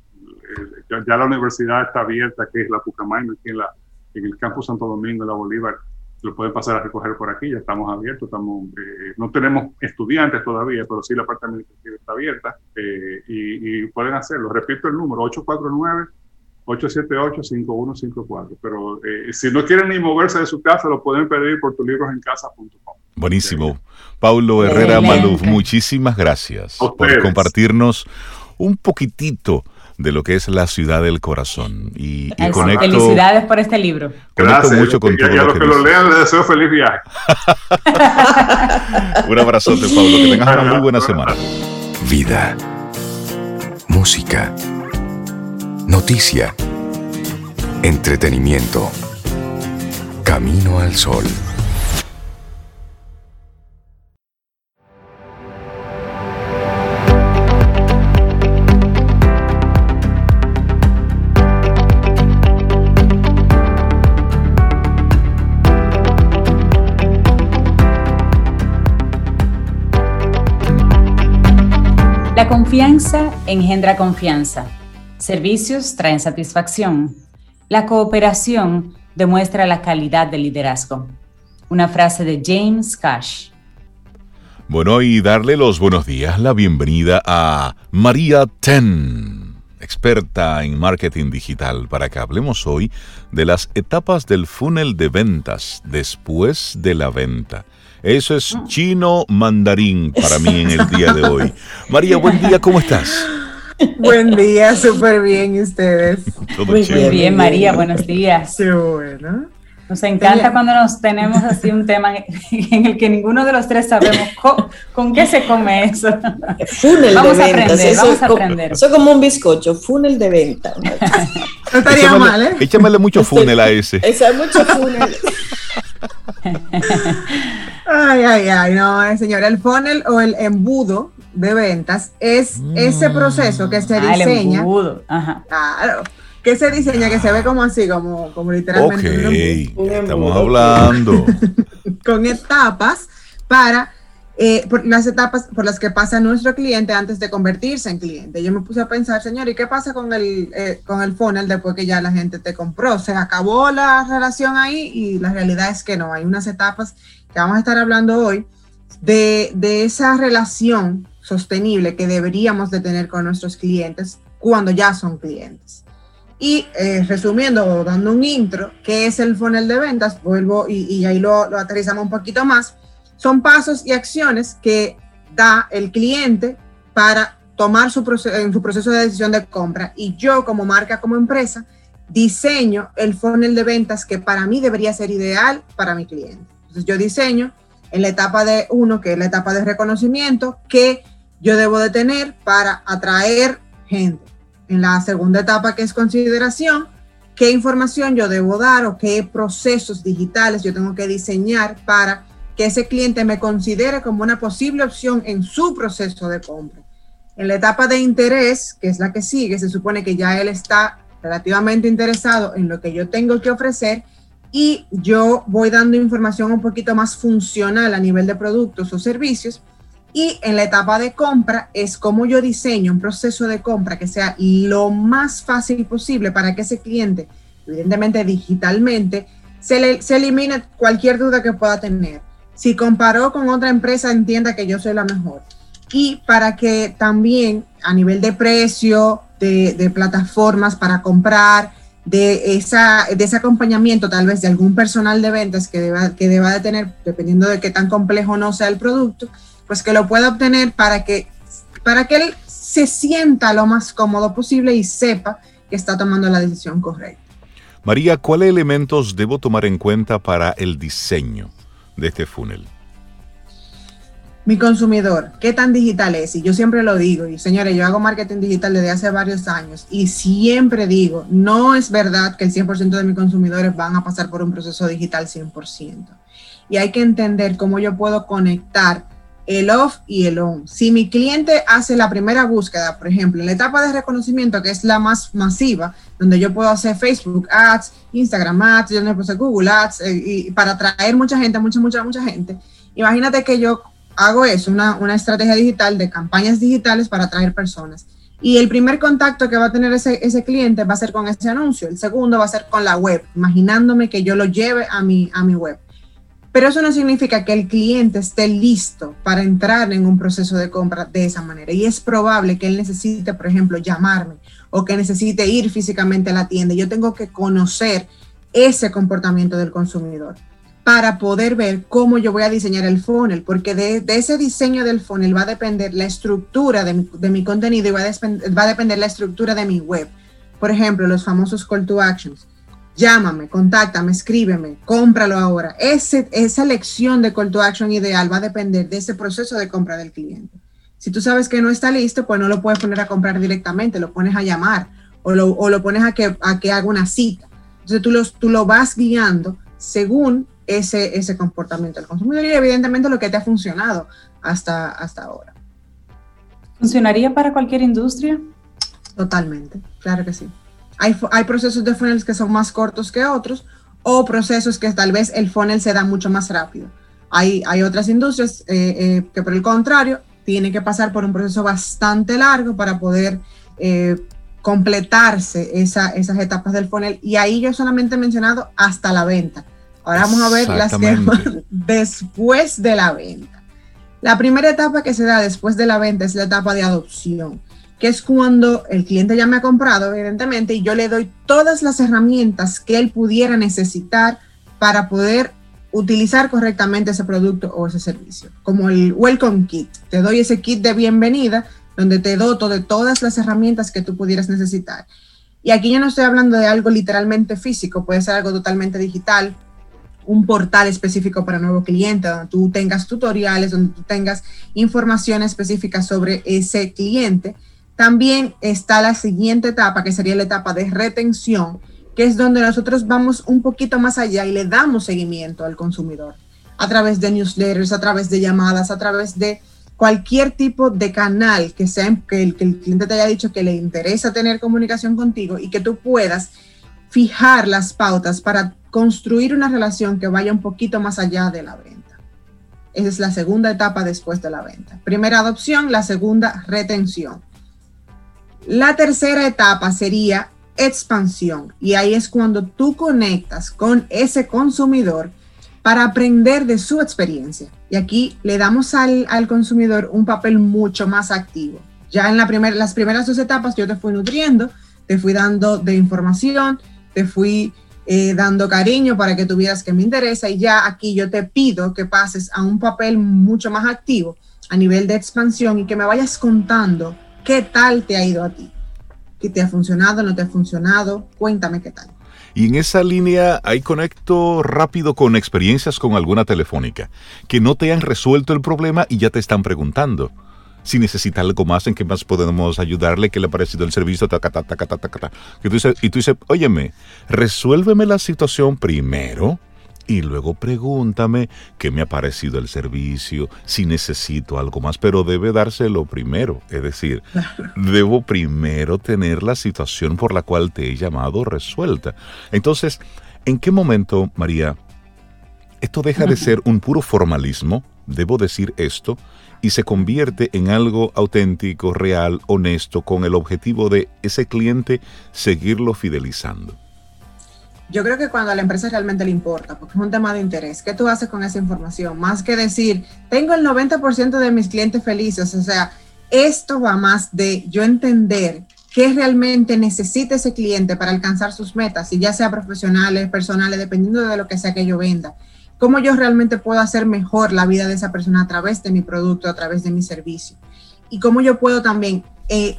ya, la universidad está abierta, que es la Pucamaima, aquí en la en el campus Santo Domingo de la Bolívar, lo pueden pasar a recoger por aquí, ya estamos abiertos, estamos, eh, no tenemos estudiantes todavía, pero sí la parte administrativa está abierta eh, y, pueden hacerlo. Repito el número, 849-878-5154. Pero eh, si no quieren ni moverse de su casa, lo pueden pedir por tulibrosencasa.com. Buenísimo. Paulo Herrera Maluf, muchísimas gracias por compartirnos un poquitito de lo que es la ciudad del corazón. Y, conecto, Felicidades por este libro. Conecto mucho con. Y a los que, lo lean les deseo feliz viaje. Un abrazote, Pablo. Que tengas una muy buena semana. Vida. Música. Noticia. Entretenimiento. Camino al sol. confianza engendra confianza. Servicios traen satisfacción. La cooperación demuestra la calidad del liderazgo. Una frase de James Cash. Bueno, y darle los buenos días, la bienvenida a María Ten. experta en marketing digital, para que hablemos hoy de las etapas del funnel de ventas después de la venta. Eso es mm. chino mandarín para mí en el día de hoy. María, buen día, ¿cómo estás? Buen día, súper bien, ¿y ustedes? Muy bien, María, buenos días. Qué bueno. Nos encanta cuando nos tenemos así un tema en el que ninguno de los tres sabemos con, qué se come eso. Funnel vamos de a aprender, vamos a aprender. Eso es como un bizcocho, funnel de venta. No estaría mal, ¿eh? Échamele mucho funnel a ese. Ese es mucho funnel. Ay, ay, ay, no, eh, señora, el funnel o el embudo de ventas es ese mm. proceso que se diseña. El embudo, ajá. Claro ¿Qué se diseña? Que se ve como así, como, como literalmente. estamos hablando. con etapas para eh, las etapas por las que pasa nuestro cliente antes de convertirse en cliente. Yo me puse a pensar, señor, ¿y qué pasa con el, eh, con el funnel después que ya la gente te compró? ¿Se acabó la relación ahí? Y la realidad es que no, hay unas etapas que vamos a estar hablando hoy de, de esa relación sostenible que deberíamos de tener con nuestros clientes cuando ya son clientes. Y eh, resumiendo, dando un intro, ¿qué es el funnel de ventas? Vuelvo y, ahí lo, lo, aterrizamos un poquito más. Son pasos y acciones que da el cliente para tomar su en su proceso de decisión de compra. Y yo como marca, como empresa, diseño el funnel de ventas que para mí debería ser ideal para mi cliente. Entonces yo diseño en la etapa de uno, que es la etapa de reconocimiento, que yo debo de tener para atraer gente en la segunda etapa, que es consideración, qué información yo debo dar o qué procesos digitales yo tengo que diseñar para que ese cliente me considere como una posible opción en su proceso de compra. En la etapa de interés, que es la que sigue, se supone que ya él está relativamente interesado en lo que yo tengo que ofrecer y yo voy dando información un poquito más funcional a nivel de productos o servicios y en la etapa de compra es como yo diseño un proceso de compra que sea lo más fácil posible para que ese cliente, evidentemente digitalmente, se, le, se elimine cualquier duda que pueda tener. Si comparó con otra empresa, entienda que yo soy la mejor. Y para que también a nivel de precio, de, de plataformas para comprar, de, esa, de ese acompañamiento tal vez de algún personal de ventas que deba, que deba de tener, dependiendo de qué tan complejo no sea el producto, pues que lo pueda obtener para que, para que él se sienta lo más cómodo posible y sepa que está tomando la decisión correcta. María, ¿cuáles elementos debo tomar en cuenta para el diseño de este funnel? Mi consumidor, ¿qué tan digital es? Y yo siempre lo digo, y señores, yo hago marketing digital desde hace varios años y siempre digo, no es verdad que el 100% de mis consumidores van a pasar por un proceso digital 100%. Y hay que entender cómo yo puedo conectar el off y el on. Si mi cliente hace la primera búsqueda, por ejemplo, en la etapa de reconocimiento, que es la más masiva, donde yo puedo hacer Facebook Ads, Instagram Ads, yo puedo hacer Google Ads, eh, para atraer mucha gente, mucha, mucha, mucha gente. Imagínate que yo hago eso, una, una estrategia digital de campañas digitales para atraer personas. Y el primer contacto que va a tener ese, ese, cliente va a ser con ese anuncio. El segundo va a ser con la web, imaginándome que yo lo lleve a mi, a mi web. Pero eso no significa que el cliente esté listo para entrar en un proceso de compra de esa manera. Y es probable que él necesite, por ejemplo, llamarme o que necesite ir físicamente a la tienda. Yo tengo que conocer ese comportamiento del consumidor para poder ver cómo yo voy a diseñar el funnel, porque de, ese diseño del funnel va a depender la estructura de mi, contenido y va a depender la estructura de mi web. Por ejemplo, los famosos call to actions llámame, contáctame, escríbeme, cómpralo ahora. Ese, esa elección de call to action ideal va a depender de ese proceso de compra del cliente. Si tú sabes que no está listo, pues no lo puedes poner a comprar directamente, lo pones a llamar o lo, o lo pones a que, a que haga una cita. Entonces tú, los, tú lo vas guiando según ese, ese comportamiento del consumidor y evidentemente lo que te ha funcionado hasta, hasta ahora. ¿Funcionaría para cualquier industria? Totalmente, claro que sí. Hay, procesos de funnels que son más cortos que otros o procesos que tal vez el funnel se da mucho más rápido. Hay, hay otras industrias eh, eh, que por el contrario tienen que pasar por un proceso bastante largo para poder eh, completarse esas etapas del funnel. Y ahí yo solamente he mencionado hasta la venta. Ahora vamos a ver las que después de la venta. La primera etapa que se da después de la venta es la etapa de adopción que es cuando el cliente ya me ha comprado, evidentemente, y yo le doy todas las herramientas que él pudiera necesitar para poder utilizar correctamente ese producto o ese servicio, como el Welcome Kit. Te doy ese kit de bienvenida donde te doto de todas las herramientas que tú pudieras necesitar. Y aquí yo no estoy hablando de algo literalmente físico, puede ser algo totalmente digital, un portal específico para nuevo cliente, donde tú tengas tutoriales, donde tú tengas información específica sobre ese cliente. También está la siguiente etapa, que sería la etapa de retención, que es donde nosotros vamos un poquito más allá y le damos seguimiento al consumidor a través de newsletters, a través de llamadas, a través de cualquier tipo de canal que sea el, que el cliente te haya dicho que le interesa tener comunicación contigo y que tú puedas fijar las pautas para construir una relación que vaya un poquito más allá de la venta. Esa es la segunda etapa después de la venta. Primera adopción, la segunda retención. La tercera etapa sería expansión y ahí es cuando tú conectas con ese consumidor para aprender de su experiencia. Y aquí le damos al, consumidor un papel mucho más activo. Ya en la las primeras dos etapas yo te fui nutriendo, te fui dando de información, te fui eh, dando cariño para que tuvieras que me interesa y ya aquí yo te pido que pases a un papel mucho más activo a nivel de expansión y que me vayas contando qué tal te ha ido a ti, qué te ha funcionado, no te ha funcionado, cuéntame qué tal. Y en esa línea ahí conecto rápido con experiencias con alguna telefónica, que no te han resuelto el problema y ya te están preguntando. Si necesita algo más, en qué más podemos ayudarle, qué le ha parecido el servicio, y tú dices, y tú dices, óyeme, resuélveme la situación primero y luego pregúntame qué me ha parecido el servicio, si necesito algo más, pero debe dárselo primero. Es decir, debo primero tener la situación por la cual te he llamado resuelta. Entonces, ¿en qué momento, María, esto deja de ser un puro formalismo? Debo decir esto y se convierte en algo auténtico, real, honesto, con el objetivo de ese cliente seguirlo fidelizando. Yo creo que cuando a la empresa realmente le importa, porque es un tema de interés, ¿qué tú haces con esa información? Más que decir, tengo el 90% de mis clientes felices, o sea, esto va más de yo entender qué realmente necesita ese cliente para alcanzar sus metas, y ya sea profesionales, personales, dependiendo de lo que sea que yo venda. Cómo yo realmente puedo hacer mejor la vida de esa persona a través de mi producto, a través de mi servicio. Y cómo yo puedo también eh,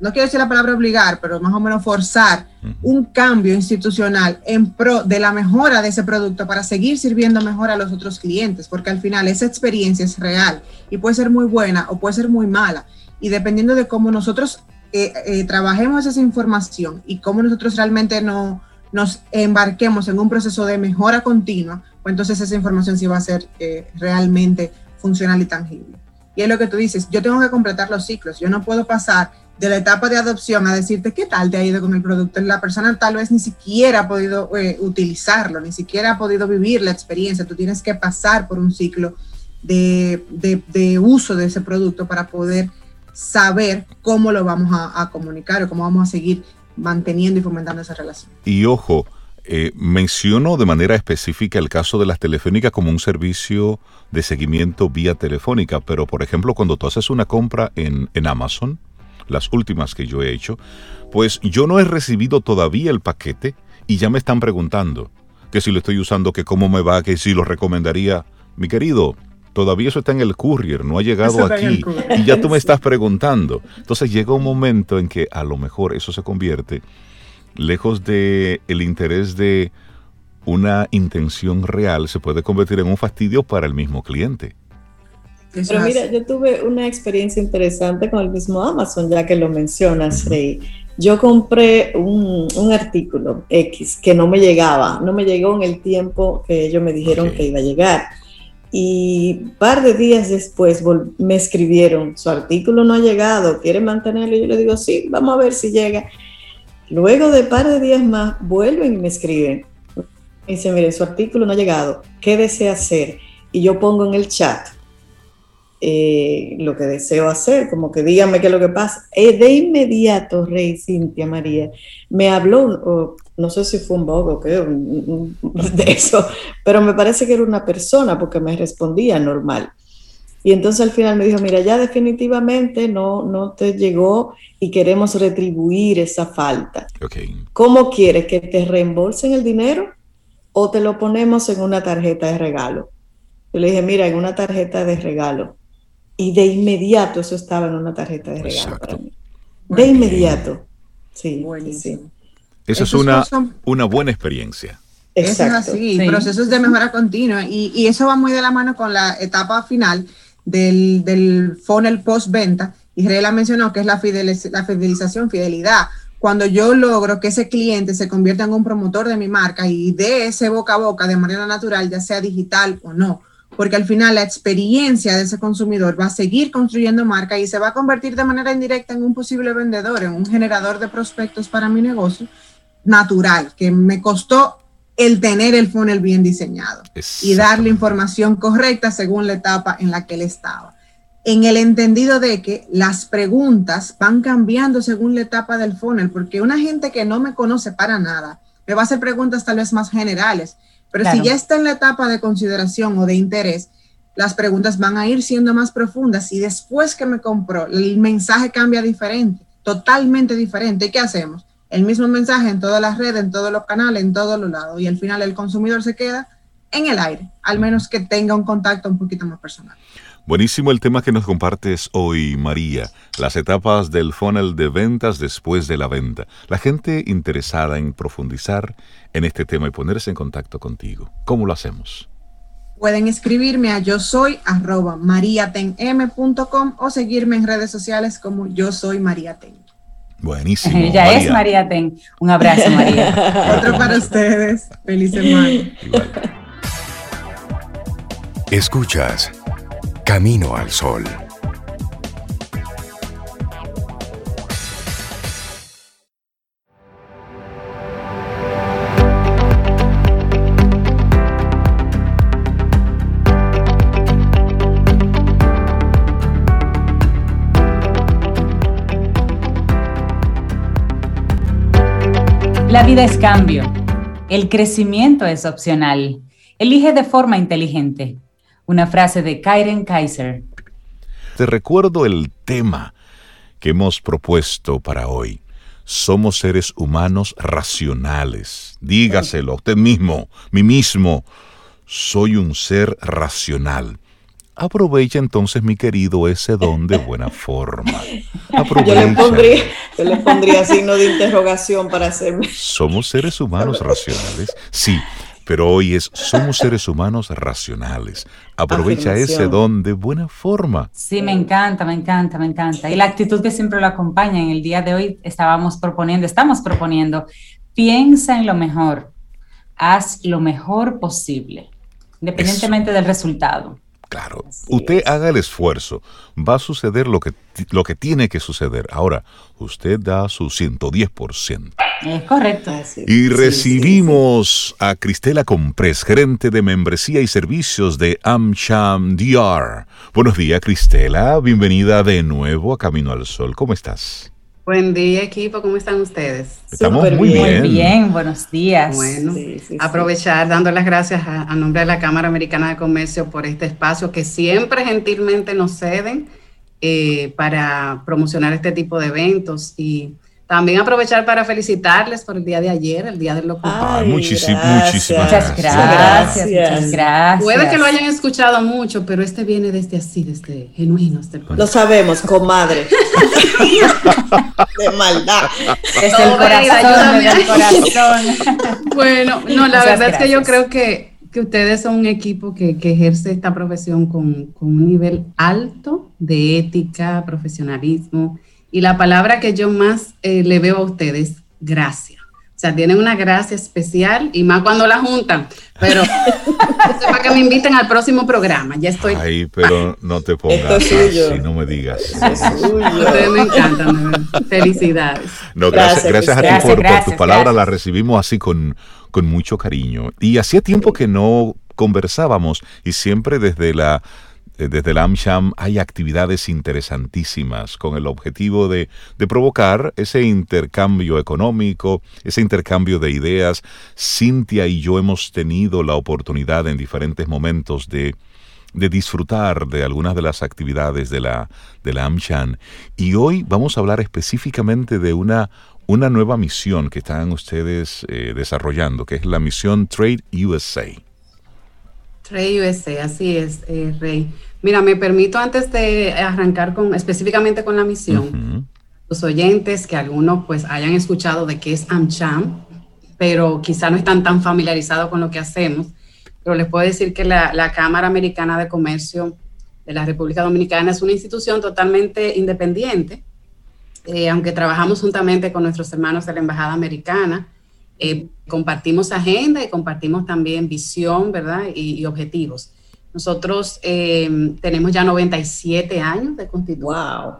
no quiero decir la palabra obligar, pero más o menos forzar un cambio institucional en pro de la mejora de ese producto para seguir sirviendo mejor a los otros clientes, porque al final esa experiencia es real y puede ser muy buena o puede ser muy mala. Y dependiendo de cómo nosotros eh, eh, trabajemos esa información y cómo nosotros realmente no, nos embarquemos en un proceso de mejora continua, pues entonces esa información sí va a ser eh, realmente funcional y tangible. Y es lo que tú dices, yo tengo que completar los ciclos, yo no puedo pasar de la etapa de adopción a decirte qué tal te ha ido con el producto. La persona tal vez ni siquiera ha podido eh, utilizarlo, ni siquiera ha podido vivir la experiencia. Tú tienes que pasar por un ciclo de, de, uso de ese producto para poder saber cómo lo vamos a, comunicar o cómo vamos a seguir manteniendo y fomentando esa relación. Y ojo, eh, menciono de manera específica el caso de las telefónicas como un servicio de seguimiento vía telefónica, pero por ejemplo cuando tú haces una compra en, en Amazon, las últimas que yo he hecho, pues yo no he recibido todavía el paquete y ya me están preguntando que si lo estoy usando, que cómo me va, que si lo recomendaría. Mi querido, todavía eso está en el courier, no ha llegado aquí y ya tú me estás preguntando. Entonces llega un momento en que a lo mejor eso se convierte lejos de el interés de una intención real, se puede convertir en un fastidio para el mismo cliente. Pero mira, yo tuve una experiencia interesante con el mismo Amazon, ya que lo mencionas, Rey. Yo compré un, artículo X que no me llegaba, no me llegó en el tiempo que ellos me dijeron que iba a llegar. Y un par de días después me escribieron, su artículo no ha llegado, ¿quiere mantenerlo? Y yo le digo, sí, vamos a ver si llega. Luego de un par de días más, vuelven y me escriben. Me dicen, mire, su artículo no ha llegado, ¿qué desea hacer? Y yo pongo en el chat, eh, lo que deseo hacer, como que dígame qué es lo que pasa. Eh, de inmediato, Rey Cintia María, me habló, no sé si fue un bogo o qué, de eso, pero me parece que era una persona porque me respondía normal. Y entonces al final me dijo, mira, ya definitivamente no, no te llegó y queremos retribuir esa falta. ¿Cómo quieres que te reembolsen el dinero o te lo ponemos en una tarjeta de regalo? Yo le dije, mira, en una tarjeta de regalo. Y de inmediato eso estaba en una tarjeta de regalo para mí. De inmediato. Sí, sí. Eso es una, una buena experiencia. Eso es así, procesos de mejora continua. Y, y, eso va muy de la mano con la etapa final del, del funnel post-venta. Y la mencionó que es la, la fidelización, fidelidad. Cuando yo logro que ese cliente se convierta en un promotor de mi marca y de ese boca a boca de manera natural, ya sea digital o no, porque al final la experiencia de ese consumidor va a seguir construyendo marca y se va a convertir de manera indirecta en un posible vendedor, en un generador de prospectos para mi negocio natural, que me costó el tener el funnel bien diseñado y darle información correcta según la etapa en la que él estaba. En el entendido de que las preguntas van cambiando según la etapa del funnel, porque una gente que no me conoce para nada me va a hacer preguntas tal vez más generales, pero si ya está en la etapa de consideración o de interés, las preguntas van a ir siendo más profundas y después que me compró, el mensaje cambia diferente, totalmente diferente. ¿Y qué hacemos? el mismo mensaje en todas las redes, en todos los canales, en todos los lados. Y al final el consumidor se queda en el aire, al menos que tenga un contacto un poquito más personal. Buenísimo el tema que nos compartes hoy, María, las etapas del funnel de ventas después de la venta. La gente interesada en profundizar en este tema y ponerse en contacto contigo. ¿Cómo lo hacemos? Pueden escribirme a yo soy arroba mariatenm.com o seguirme en redes sociales como yo soy mariaten. Buenísimo. Ella es María Ten. Un abrazo, María. Otro para ustedes. Feliz semana. Escuchas Camino al Sol. La vida es cambio. El crecimiento es opcional. Elige de forma inteligente. Una frase de Karen Kaiser. Te recuerdo el tema que hemos propuesto para hoy. Somos seres humanos racionales. Dígaselo a usted mismo, mí mismo. Soy un ser racional. Aprovecha entonces, mi querido, ese don de buena forma. Yo le, pondría, yo le pondría signo de interrogación para hacerme. ¿Somos seres humanos racionales? Sí, pero hoy es somos seres humanos racionales. Aprovecha ese don de buena forma. Sí, me encanta, me encanta, me encanta. Y la actitud que siempre lo acompaña. En el día de hoy estábamos proponiendo, estamos proponiendo, piensa en lo mejor, haz lo mejor posible, independientemente del resultado. Claro, usted haga el esfuerzo, va a suceder lo que, lo que tiene que suceder. Ahora, usted da su 110%. Es correcto. Y recibimos a Cristela Comprés, gerente de membresía y servicios de AmCham DR. Buenos días, Cristela. Bienvenida de nuevo a Camino al Sol. ¿Cómo estás? Buen día, equipo. ¿Cómo están ustedes? Estamos muy bien. Muy bien, buenos días. Bueno, aprovechar dando las gracias a, nombre de la Cámara Americana de Comercio por este espacio que siempre gentilmente nos ceden eh, para promocionar este tipo de eventos y también aprovechar para felicitarles por el día de ayer, el día del locutor. muchísimas, muchísimas Muchas gracias, muchas gracias. Puede que lo hayan escuchado mucho, pero este viene desde así, desde genuino, desde Lo sabemos, comadre. de maldad. Desde el corazón, desde el corazón. bueno, no, la verdad es que yo creo que, que ustedes son un equipo que, que ejerce esta profesión con, con un nivel alto de ética, profesionalismo y la palabra que yo más eh, le veo a ustedes, gracia. O sea, tienen una gracia especial y más cuando la juntan. Pero para que me inviten al próximo programa. Ya estoy. Ay, pero no te pongas así, no me digas. Ustedes me encantan. Felicidades. No, gracias, gracias, a ti por, por tus palabras. Las recibimos así con, con mucho cariño. Y hacía tiempo que no conversábamos y siempre desde la desde el AmSham hay actividades interesantísimas con el objetivo de, provocar ese intercambio económico, ese intercambio de ideas. Cintia y yo hemos tenido la oportunidad en diferentes momentos de de disfrutar de algunas de las actividades de la, de. Y hoy vamos a hablar específicamente de una, una nueva misión que están ustedes eh, desarrollando, que es la misión Trade USA. Trade USA, así es, eh, Rey. Mira, me permito antes de arrancar con específicamente con la misión, los oyentes que algunos pues hayan escuchado de qué es AmCham, pero quizá no están tan familiarizados con lo que hacemos, pero les puedo decir que la, Cámara Americana de Comercio de la República Dominicana es una institución totalmente independiente, eh, aunque trabajamos juntamente con nuestros hermanos de la Embajada Americana, eh, compartimos agenda y compartimos también visión, ¿verdad? y objetivos. Nosotros eh, tenemos ya 97 años de constitución. ¡Wow!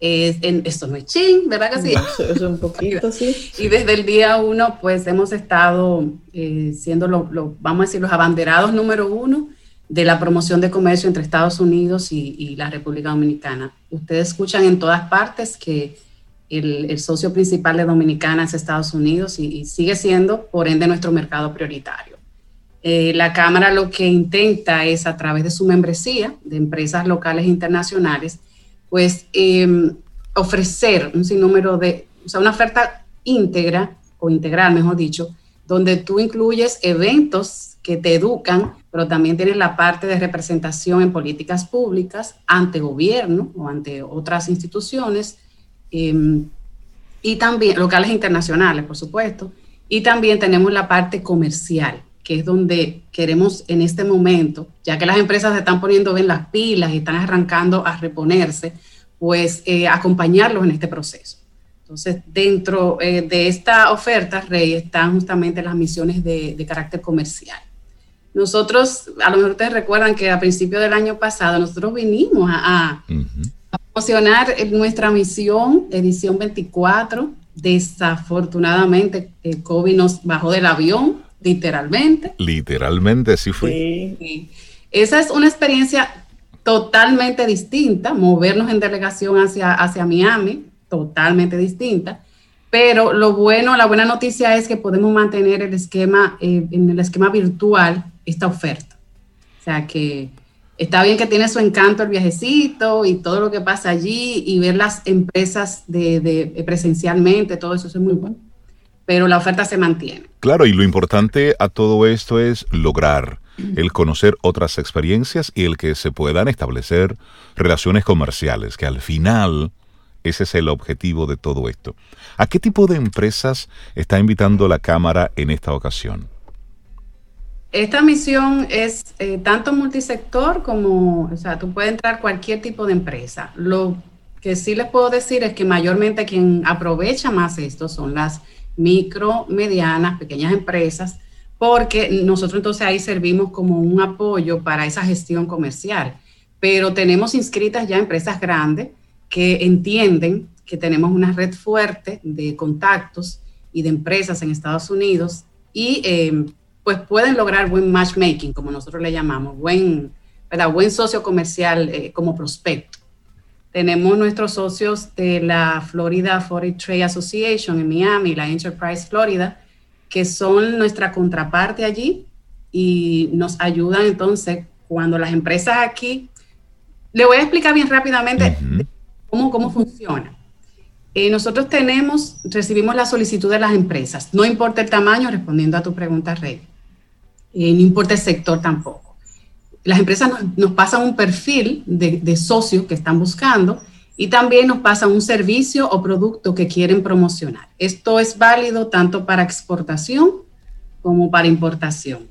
esto no es ching, ¿verdad que sí? es un poquito, sí. Y desde el día uno, pues hemos estado eh, siendo, lo, vamos a decir, los abanderados número uno de la promoción de comercio entre Estados Unidos y, la República Dominicana. Ustedes escuchan en todas partes que el, socio principal de Dominicana es Estados Unidos y sigue siendo, por ende, nuestro mercado prioritario. Eh, la Cámara lo que intenta es a través de su membresía de empresas locales e internacionales, pues em, ofrecer un sinnúmero de, o sea, una oferta íntegra o integral, mejor dicho, donde tú incluyes eventos que te educan, pero también tienes la parte de representación en políticas públicas ante gobierno o ante otras instituciones, em, y también locales internacionales, por supuesto, y también tenemos la parte comercial que es donde queremos en este momento, ya que las empresas se están poniendo bien las pilas y están arrancando a reponerse, pues eh, acompañarlos en este proceso. Entonces, dentro eh, de esta oferta, Rey, están justamente las misiones de, carácter comercial. Nosotros, a lo mejor ustedes recuerdan que a principio del año pasado, nosotros vinimos a promocionar nuestra misión, edición 24. Desafortunadamente, el COVID nos bajó del avión literalmente. Literalmente, sí fue. Esa es una experiencia totalmente distinta, movernos en delegación hacia, hacia Miami, totalmente distinta. Pero lo bueno, la buena noticia es que podemos mantener el esquema, eh, en el esquema virtual, esta oferta. O sea que está bien que tiene su encanto el viajecito y todo lo que pasa allí y ver las empresas de, de presencialmente, todo eso es muy bueno pero la oferta se mantiene. Claro, y lo importante a todo esto es lograr el conocer otras experiencias y el que se puedan establecer relaciones comerciales, que al final ese es el objetivo de todo esto. ¿A qué tipo de empresas está invitando la Cámara en esta ocasión? Esta misión es eh, tanto multisector como, o sea, tú puedes entrar cualquier tipo de empresa. Lo que sí les puedo decir es que mayormente quien aprovecha más esto son las micro, medianas, pequeñas empresas, porque nosotros entonces ahí servimos como un apoyo para esa gestión comercial. Pero tenemos inscritas ya empresas grandes que entienden que tenemos una red fuerte de contactos y de empresas en Estados Unidos y eh, pues pueden lograr buen matchmaking, como nosotros le llamamos, buen, ¿verdad? buen socio comercial eh, como prospecto. Tenemos nuestros socios de la Florida Foreign Trade Association en Miami, la Enterprise Florida, que son nuestra contraparte allí y nos ayudan entonces cuando las empresas aquí, le voy a explicar bien rápidamente cómo, cómo funciona. Eh, nosotros tenemos, recibimos la solicitud de las empresas, no importa el tamaño, respondiendo a tu pregunta, Rey, eh, no importa el sector tampoco las empresas nos, pasan un perfil de, socios que están buscando y también nos pasan un servicio o producto que quieren promocionar. Esto es válido tanto para exportación como para importación.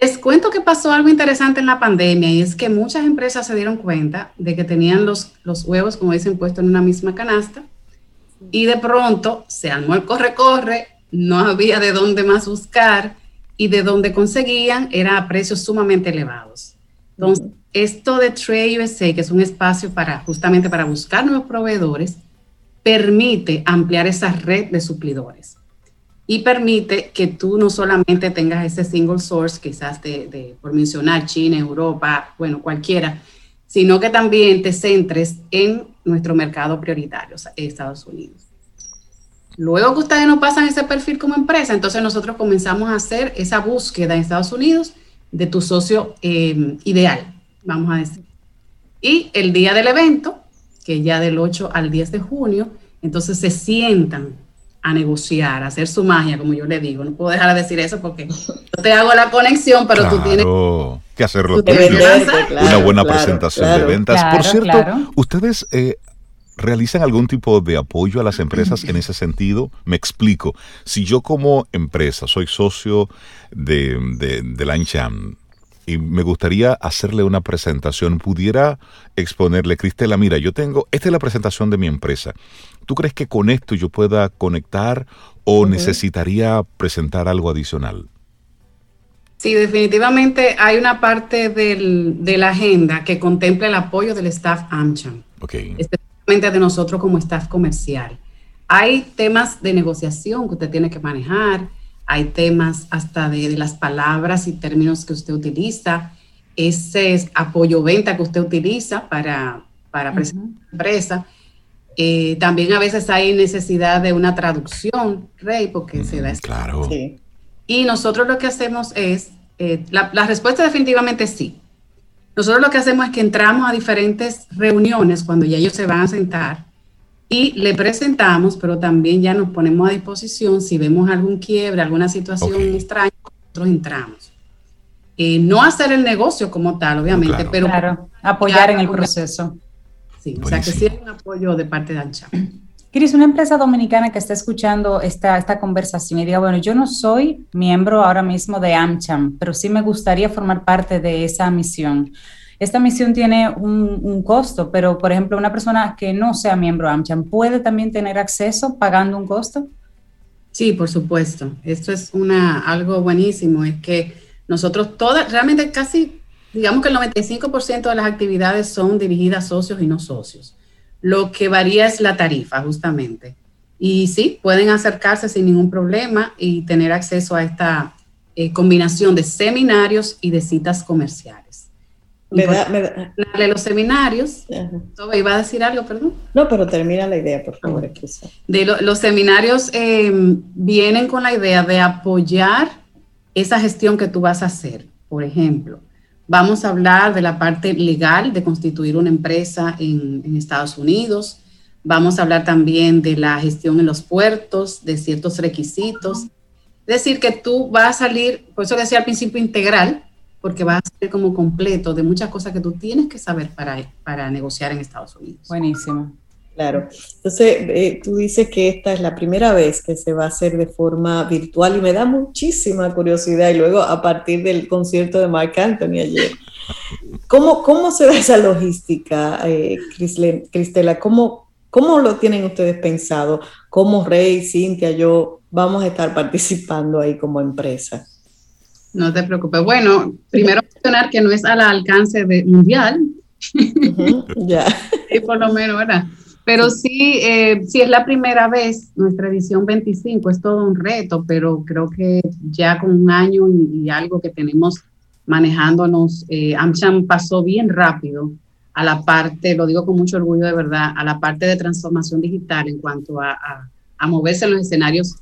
Les cuento que pasó algo interesante en la pandemia y es que muchas empresas se dieron cuenta de que tenían los, los huevos, como dicen, puestos en una misma canasta y de pronto se armó el corre-corre, no había de dónde más buscar y de donde conseguían era a precios sumamente elevados. Entonces, esto de Trade USA, que es un espacio para justamente para buscar nuevos proveedores, permite ampliar esa red de suplidores y permite que tú no solamente tengas ese single source, quizás de, por mencionar China, Europa, bueno, cualquiera, sino que también te centres en nuestro mercado prioritario, Estados Unidos. Luego que ustedes nos pasan ese perfil como empresa, entonces nosotros comenzamos a hacer esa búsqueda en Estados Unidos de tu socio eh, ideal, vamos a decir. Y el día del evento, que ya del 8 al 10 de junio, entonces se sientan a negociar, a hacer su magia, como yo le digo. No puedo dejar de decir eso porque yo te hago la conexión, pero tú tienes que hacerlo tuyo. Una buena presentación de ventas. Por cierto, ustedes eh, realizan algún tipo de apoyo a las empresas en ese sentido? Me explico. Si yo como empresa soy socio de, de, de y me gustaría hacerle una presentación, pudiera exponerle, Cristela, mira, yo tengo, esta es la presentación de mi empresa. ¿Tú crees que con esto yo pueda conectar o necesitaría presentar algo adicional? Sí, definitivamente hay una parte de la agenda que contempla el apoyo del staff AmCham, especialmente de nosotros como staff comercial. Hay temas de negociación que usted tiene que manejar, hay temas hasta de, las palabras y términos que usted utiliza, ese apoyo venta que usted utiliza para, para presentar la empresa. Eh, también a veces hay necesidad de una traducción, Rey, porque se da... Claro. Y nosotros lo que hacemos es, eh, la, la respuesta definitivamente es sí. Nosotros lo que hacemos es que entramos a diferentes reuniones cuando ya ellos se van a sentar y le presentamos, pero también ya nos ponemos a disposición si vemos algún quiebre, alguna situación extraña, nosotros entramos. Eh, no hacer el negocio como tal, obviamente, pero claro, apoyar en el proceso. Sí, o sea que sí hay un apoyo de parte de ANCHAM. Cris, una empresa dominicana que está escuchando esta, esta conversación y diga, bueno, yo no soy miembro ahora mismo de AmCham, pero sí me gustaría formar parte de esa misión. Esta misión tiene un, costo, pero por ejemplo, una persona que no sea miembro AmCham puede también tener acceso pagando un costo. Sí, por supuesto. Esto es una, algo buenísimo. Es que nosotros todas, realmente casi, digamos que el 95% de las actividades son dirigidas a socios y no socios. Lo que varía es la tarifa, justamente. Y sí, pueden acercarse sin ningún problema y tener acceso a esta eh, combinación de seminarios y de citas comerciales. Me da, me los seminarios. ¿Iba a decir algo, perdón? No, pero termina la idea, por favor. De los seminarios em, vienen con la idea de apoyar esa gestión que tú vas a hacer. Por ejemplo, vamos a hablar de la parte legal de constituir una empresa en, Estados Unidos. Vamos a hablar también de la gestión en los puertos, de ciertos requisitos. Es decir, que tú vas a salir, por eso decía al principio integral, porque va a ser como completo de muchas cosas que tú tienes que saber para, para negociar en Estados Unidos. Buenísimo. Claro. Entonces, eh, tú dices que esta es la primera vez que se va a hacer de forma virtual y me da muchísima curiosidad. Y luego, a partir del concierto de Mark Anthony ayer, ¿cómo, cómo se da esa logística, eh, Cristela? ¿Cómo, ¿Cómo lo tienen ustedes pensado? ¿Cómo Rey, Cintia, yo vamos a estar participando ahí como empresa? No te preocupes. Bueno, primero mencionar que no es al alcance de mundial. Ya. y por lo menos, ¿verdad? Pero sí, eh, sí es la primera vez, nuestra edición 25 es todo un reto, pero creo que ya con un año y, algo que tenemos manejándonos, eh, AmCham pasó bien rápido a la parte, lo digo con mucho orgullo de verdad, a la parte de transformación digital en cuanto a, a, moverse en los escenarios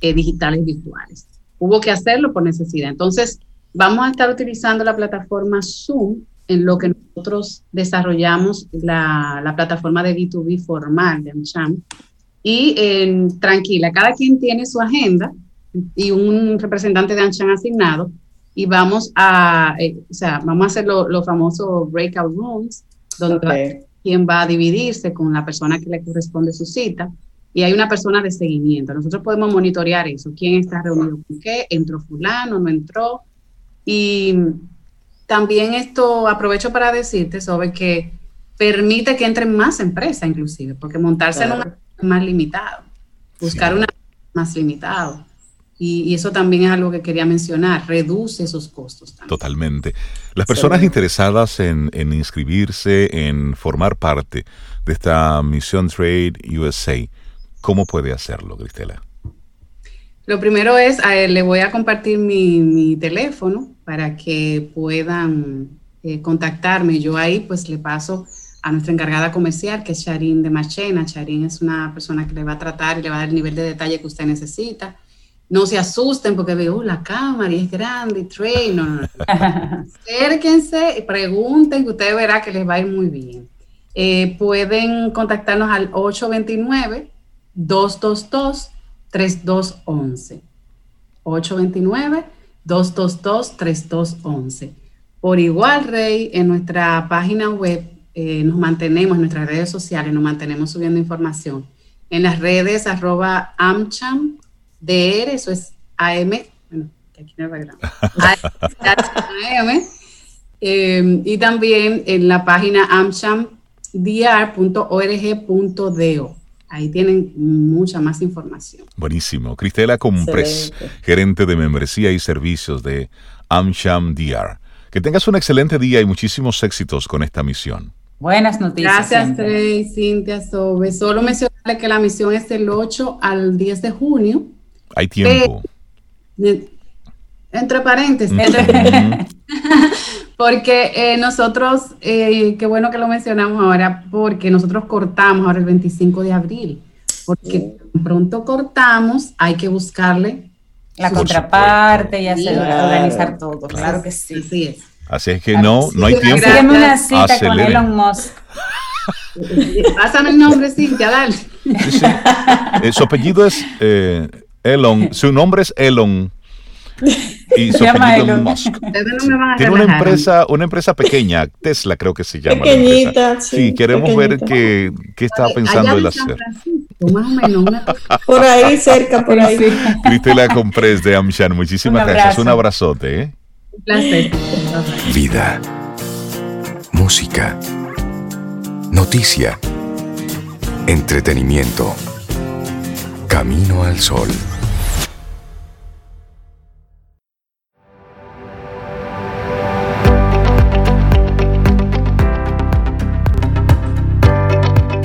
eh, digitales virtuales hubo que hacerlo por necesidad. Entonces, vamos a estar utilizando la plataforma Zoom en lo que nosotros desarrollamos la, la plataforma de B2B formal de AmCham. Y tranquila, cada quien tiene su agenda y un representante de AmCham asignado y vamos a, eh, o sea, vamos a hacer los lo famosos breakout rooms, donde quien va a dividirse con la persona que le corresponde su cita y hay una persona de seguimiento. Nosotros podemos monitorear eso, quién está reunido con qué, entró fulano, no entró. Y también esto aprovecho para decirte sobre que permite que entren más empresas inclusive, porque montarse en un más limitado, buscar una más limitado. Y, eso también es algo que quería mencionar, reduce esos costos. Totalmente. Las personas interesadas en, en inscribirse, en formar parte de esta misión Trade USA, ¿Cómo puede hacerlo, Cristela? Lo primero es, le voy a compartir mi, teléfono para que puedan eh, contactarme. Yo ahí pues le paso a nuestra encargada comercial, que es Charín de Machena. Charín es una persona que le va a tratar y le va a dar el nivel de detalle que usted necesita. no se asusten porque veo uh, la cámara y es grande y train. No, no, Acérquense y pregunten que ustedes verán que les va a ir muy bien. Eh, pueden contactarnos al 829-222-3211. 829-222-3211. Por igual, Rey, en nuestra página web eh, nos mantenemos, en nuestras redes sociales, nos mantenemos subiendo información. En las redes arroba amcham DR, eso es AM, bueno, aquí no AM, eh, y también en la página amchamdr.org.do. Ahí tienen mucha más información. Buenísimo. Cristela Compres, gerente de membresía y servicios de AmCham DR. Que tengas un excelente día y muchísimos éxitos con esta misión. Buenas noticias. Gracias, Trey, Cintia, Sobe. Solo mencionarle que la misión es del 8 al 10 de junio hay tiempo. entre paréntesis. porque eh, nosotros, eh, qué bueno que lo mencionamos ahora, porque nosotros cortamos ahora el 25 de abril. Porque pronto cortamos, hay que buscarle la contraparte y hacer, organizar todo. Claro que sí. Así es. Así es que no, no hay tiempo. Sígueme una cita con Elon Musk. Pásame el nombre, Cintia, dale. Eh, su apellido es Elon, su nombre es Elon. Y su apellido Musk. Tiene una empresa, una empresa pequeña, Tesla creo que se llama. Pequeñita, sí. queremos ver qué, qué está pensando él hacer. Por ahí, cerca, por ahí. Cristela Compres de Amshan, muchísimas gracias. Un abrazote. ¿eh? Un placer. Vida. Música. Noticia. Entretenimiento. Camino al Sol.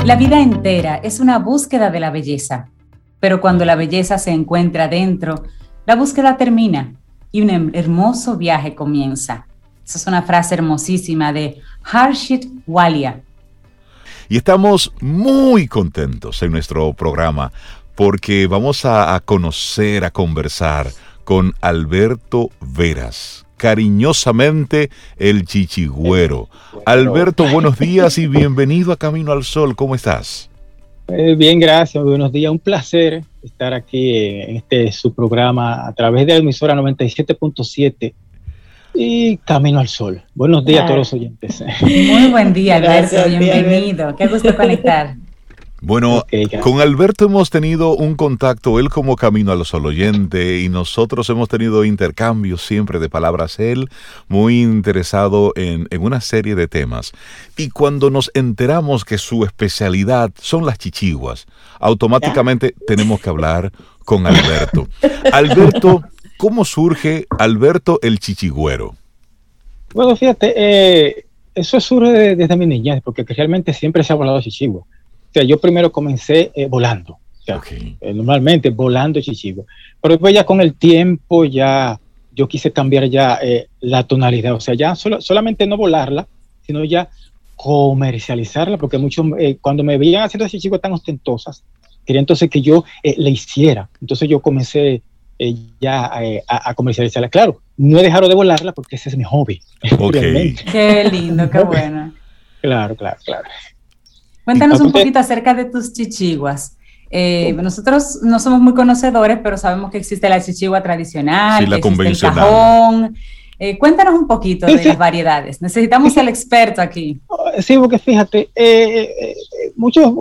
La vida entera es una búsqueda de la belleza, pero cuando la belleza se encuentra dentro, la búsqueda termina y un hermoso viaje comienza. Esa es una frase hermosísima de Harshit Walia. Y estamos muy contentos en nuestro programa porque vamos a, conocer, a conversar con Alberto Veras, cariñosamente el chichigüero. Alberto, buenos días y bienvenido a Camino al Sol. ¿Cómo estás? Eh, bien, gracias. Buenos días. Un placer estar aquí en este su programa a través de la emisora 97.7 y Camino al Sol. Buenos días a todos los oyentes. Muy buen día, Alberto. Bienvenido. Qué gusto conectar. Bueno, con Alberto hemos tenido un contacto, él como camino al sol oyente, y nosotros hemos tenido intercambios siempre de palabras, él muy interesado en, una serie de temas. Y cuando nos enteramos que su especialidad son las chichiguas, automáticamente tenemos que hablar con Alberto. Alberto, ¿cómo surge Alberto el chichigüero? Bueno, fíjate, eh, eso surge desde mi niñez, porque realmente siempre se ha hablado de chichigua yo primero comencé eh, volando. Eh, normalmente volando chichigo. Pero después ya con el tiempo ya yo quise cambiar ya eh, la tonalidad. O sea, ya solamente no volarla, sino ya comercializarla, porque muchos cuando me veían haciendo chichigo tan ostentosas, quería entonces que yo le hiciera. Entonces yo comencé ya a, comercializarla. Claro, no he dejado de volarla porque ese es mi hobby. Qué lindo, qué bueno. claro, claro, claro. Cuéntanos un poquito acerca de tus chichiguas. Eh, nosotros no somos muy conocedores, pero sabemos que existe la chichigua tradicional, sí, la que existe el cajón. Eh, cuéntanos un poquito de las variedades. Necesitamos el experto aquí. Sí, porque fíjate, eh, muchos,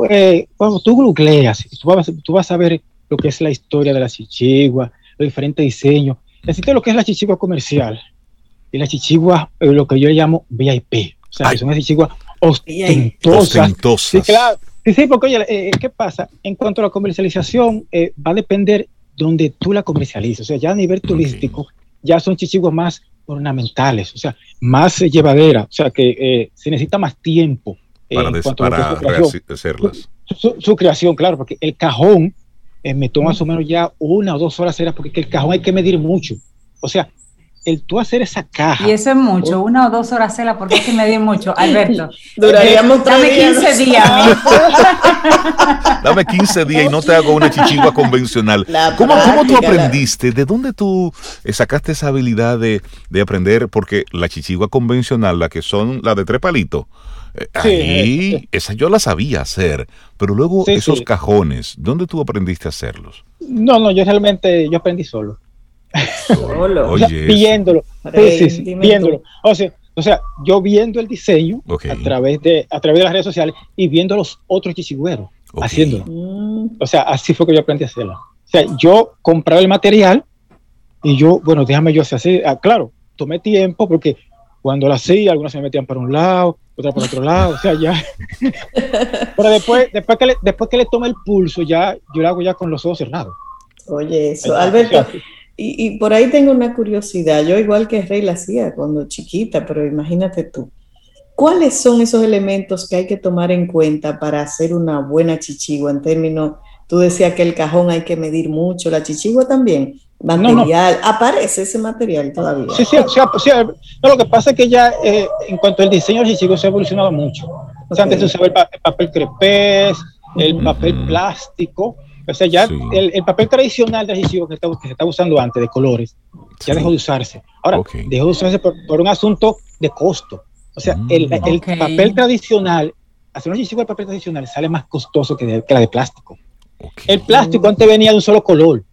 cuando tú googleas, tú vas, tú vas a ver lo que es la historia de la chichigua, los diferentes diseños. Existe lo que es la chichigua comercial y la chichigua, lo que yo llamo VIP. O sea, que son las chichiguas ostentosas. Sí, claro. Sí, porque oye, eh, ¿qué pasa? En cuanto a la comercialización, eh, va a depender donde tú la comercialices. O sea, ya a nivel turístico, ya son chichiguas más ornamentales, o sea, más eh, llevadera, o sea, que se necesita más tiempo. Para, hacerlas. Su, creación, claro, porque el cajón me toma más o menos ya una o dos horas, porque el cajón hay que medir mucho. O sea, el tú hacer esa caja. Y eso es mucho, una o dos horas cela, porque es que me di mucho, Alberto. Duraríamos Dame 15 días. Dame 15 días y no te hago una chichigua convencional. ¿Cómo, ¿Cómo, tú aprendiste? ¿De dónde tú eh, sacaste esa habilidad de, de aprender? Porque la chichigua convencional, la que son las de tres palitos, eh, ahí, esa yo la sabía hacer, pero luego esos cajones, ¿dónde tú aprendiste a hacerlos? No, no, yo realmente, yo aprendí solo. Solo. o sea, viéndolo. Sí, sí, viéndolo. O sea, o sea, yo viendo el diseño a, través de, a través de las redes sociales y viendo a los otros chichigüeros haciéndolo. Mm. O sea, así fue que yo aprendí a hacerlo. O sea, yo compraba el material y yo, bueno, déjame yo hacer Ah, claro, tomé tiempo porque cuando lo hacía, algunos se me metían para un lado, otras por otro lado, o sea, ya. Pero después, después, que le, después que le tome el pulso, ya yo lo hago ya con los ojos cerrados. Oye, eso, Alberto, y, por ahí tengo una curiosidad. Yo igual que Rey la hacía cuando chiquita, pero imagínate tú. ¿Cuáles son esos elementos que hay que tomar en cuenta para hacer una buena chichigua en términos, tú decías que el cajón hay que medir mucho, la chichigua también, material, aparece ese material todavía. Sí, sí, sí, no, lo que pasa es que ya eh, en cuanto al diseño del chichigua se ha evolucionado mucho. O sea, antes se usaba el, papel crepés, el papel plástico, o sea, ya el, papel tradicional de adhesivo que, se está usando antes, de colores, ya dejó de usarse. Ahora, dejó de usarse por, un asunto de costo. O sea, el, mm. papel tradicional, hacer un adhesivo de papel tradicional sale más costoso que, la de plástico. El plástico antes venía de un solo color,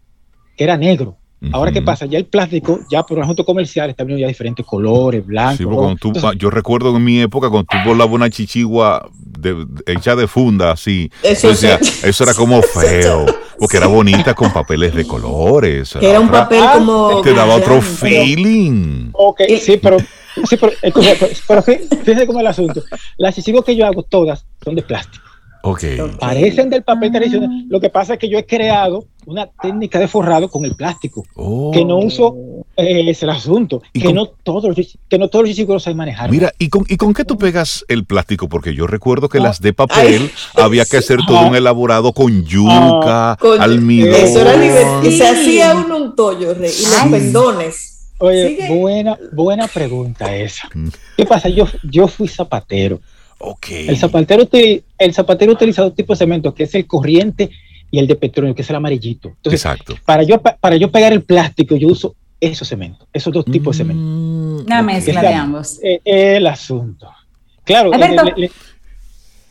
que era negro. Ahora, ¿qué pasa? Ya el plástico, ya por un asunto comercial, está viendo ya diferentes colores, blancos. yo recuerdo en mi época cuando tú volabas una chichigua hecha de funda, así. Eso, eso era como feo, porque era bonita con papeles de colores. era un papel ah, como. Te daba otro feeling. Ok, sí, pero. Sí, pero, pero, fíjate cómo es el asunto. Las chichiguas que yo hago, todas son de plástico. Okay. Parecen del papel tradicional. Lo que pasa es que yo he creado una técnica de forrado con el plástico. Que no uso, eh, es el asunto. Que no, todos, que no todos los chicos saben manejar. Mira, ¿y con, ¿y con qué tú pegas el plástico? Porque yo recuerdo que las de papel había que hacer todo un elaborado con yuca, almidón. Eso era Y se hacía uno un tollo, y los pendones. Oye, buena, buena pregunta esa. Mm. ¿Qué pasa? Yo, yo fui zapatero. El zapatero, el zapatero utiliza dos tipos de cemento, que es el corriente y el de petróleo, que es el amarillito. Exacto. Para yo, para yo pegar el plástico, yo uso esos cementos, esos dos tipos de cemento. Mm, Una mezcla de ambos. Eh, el asunto. Claro.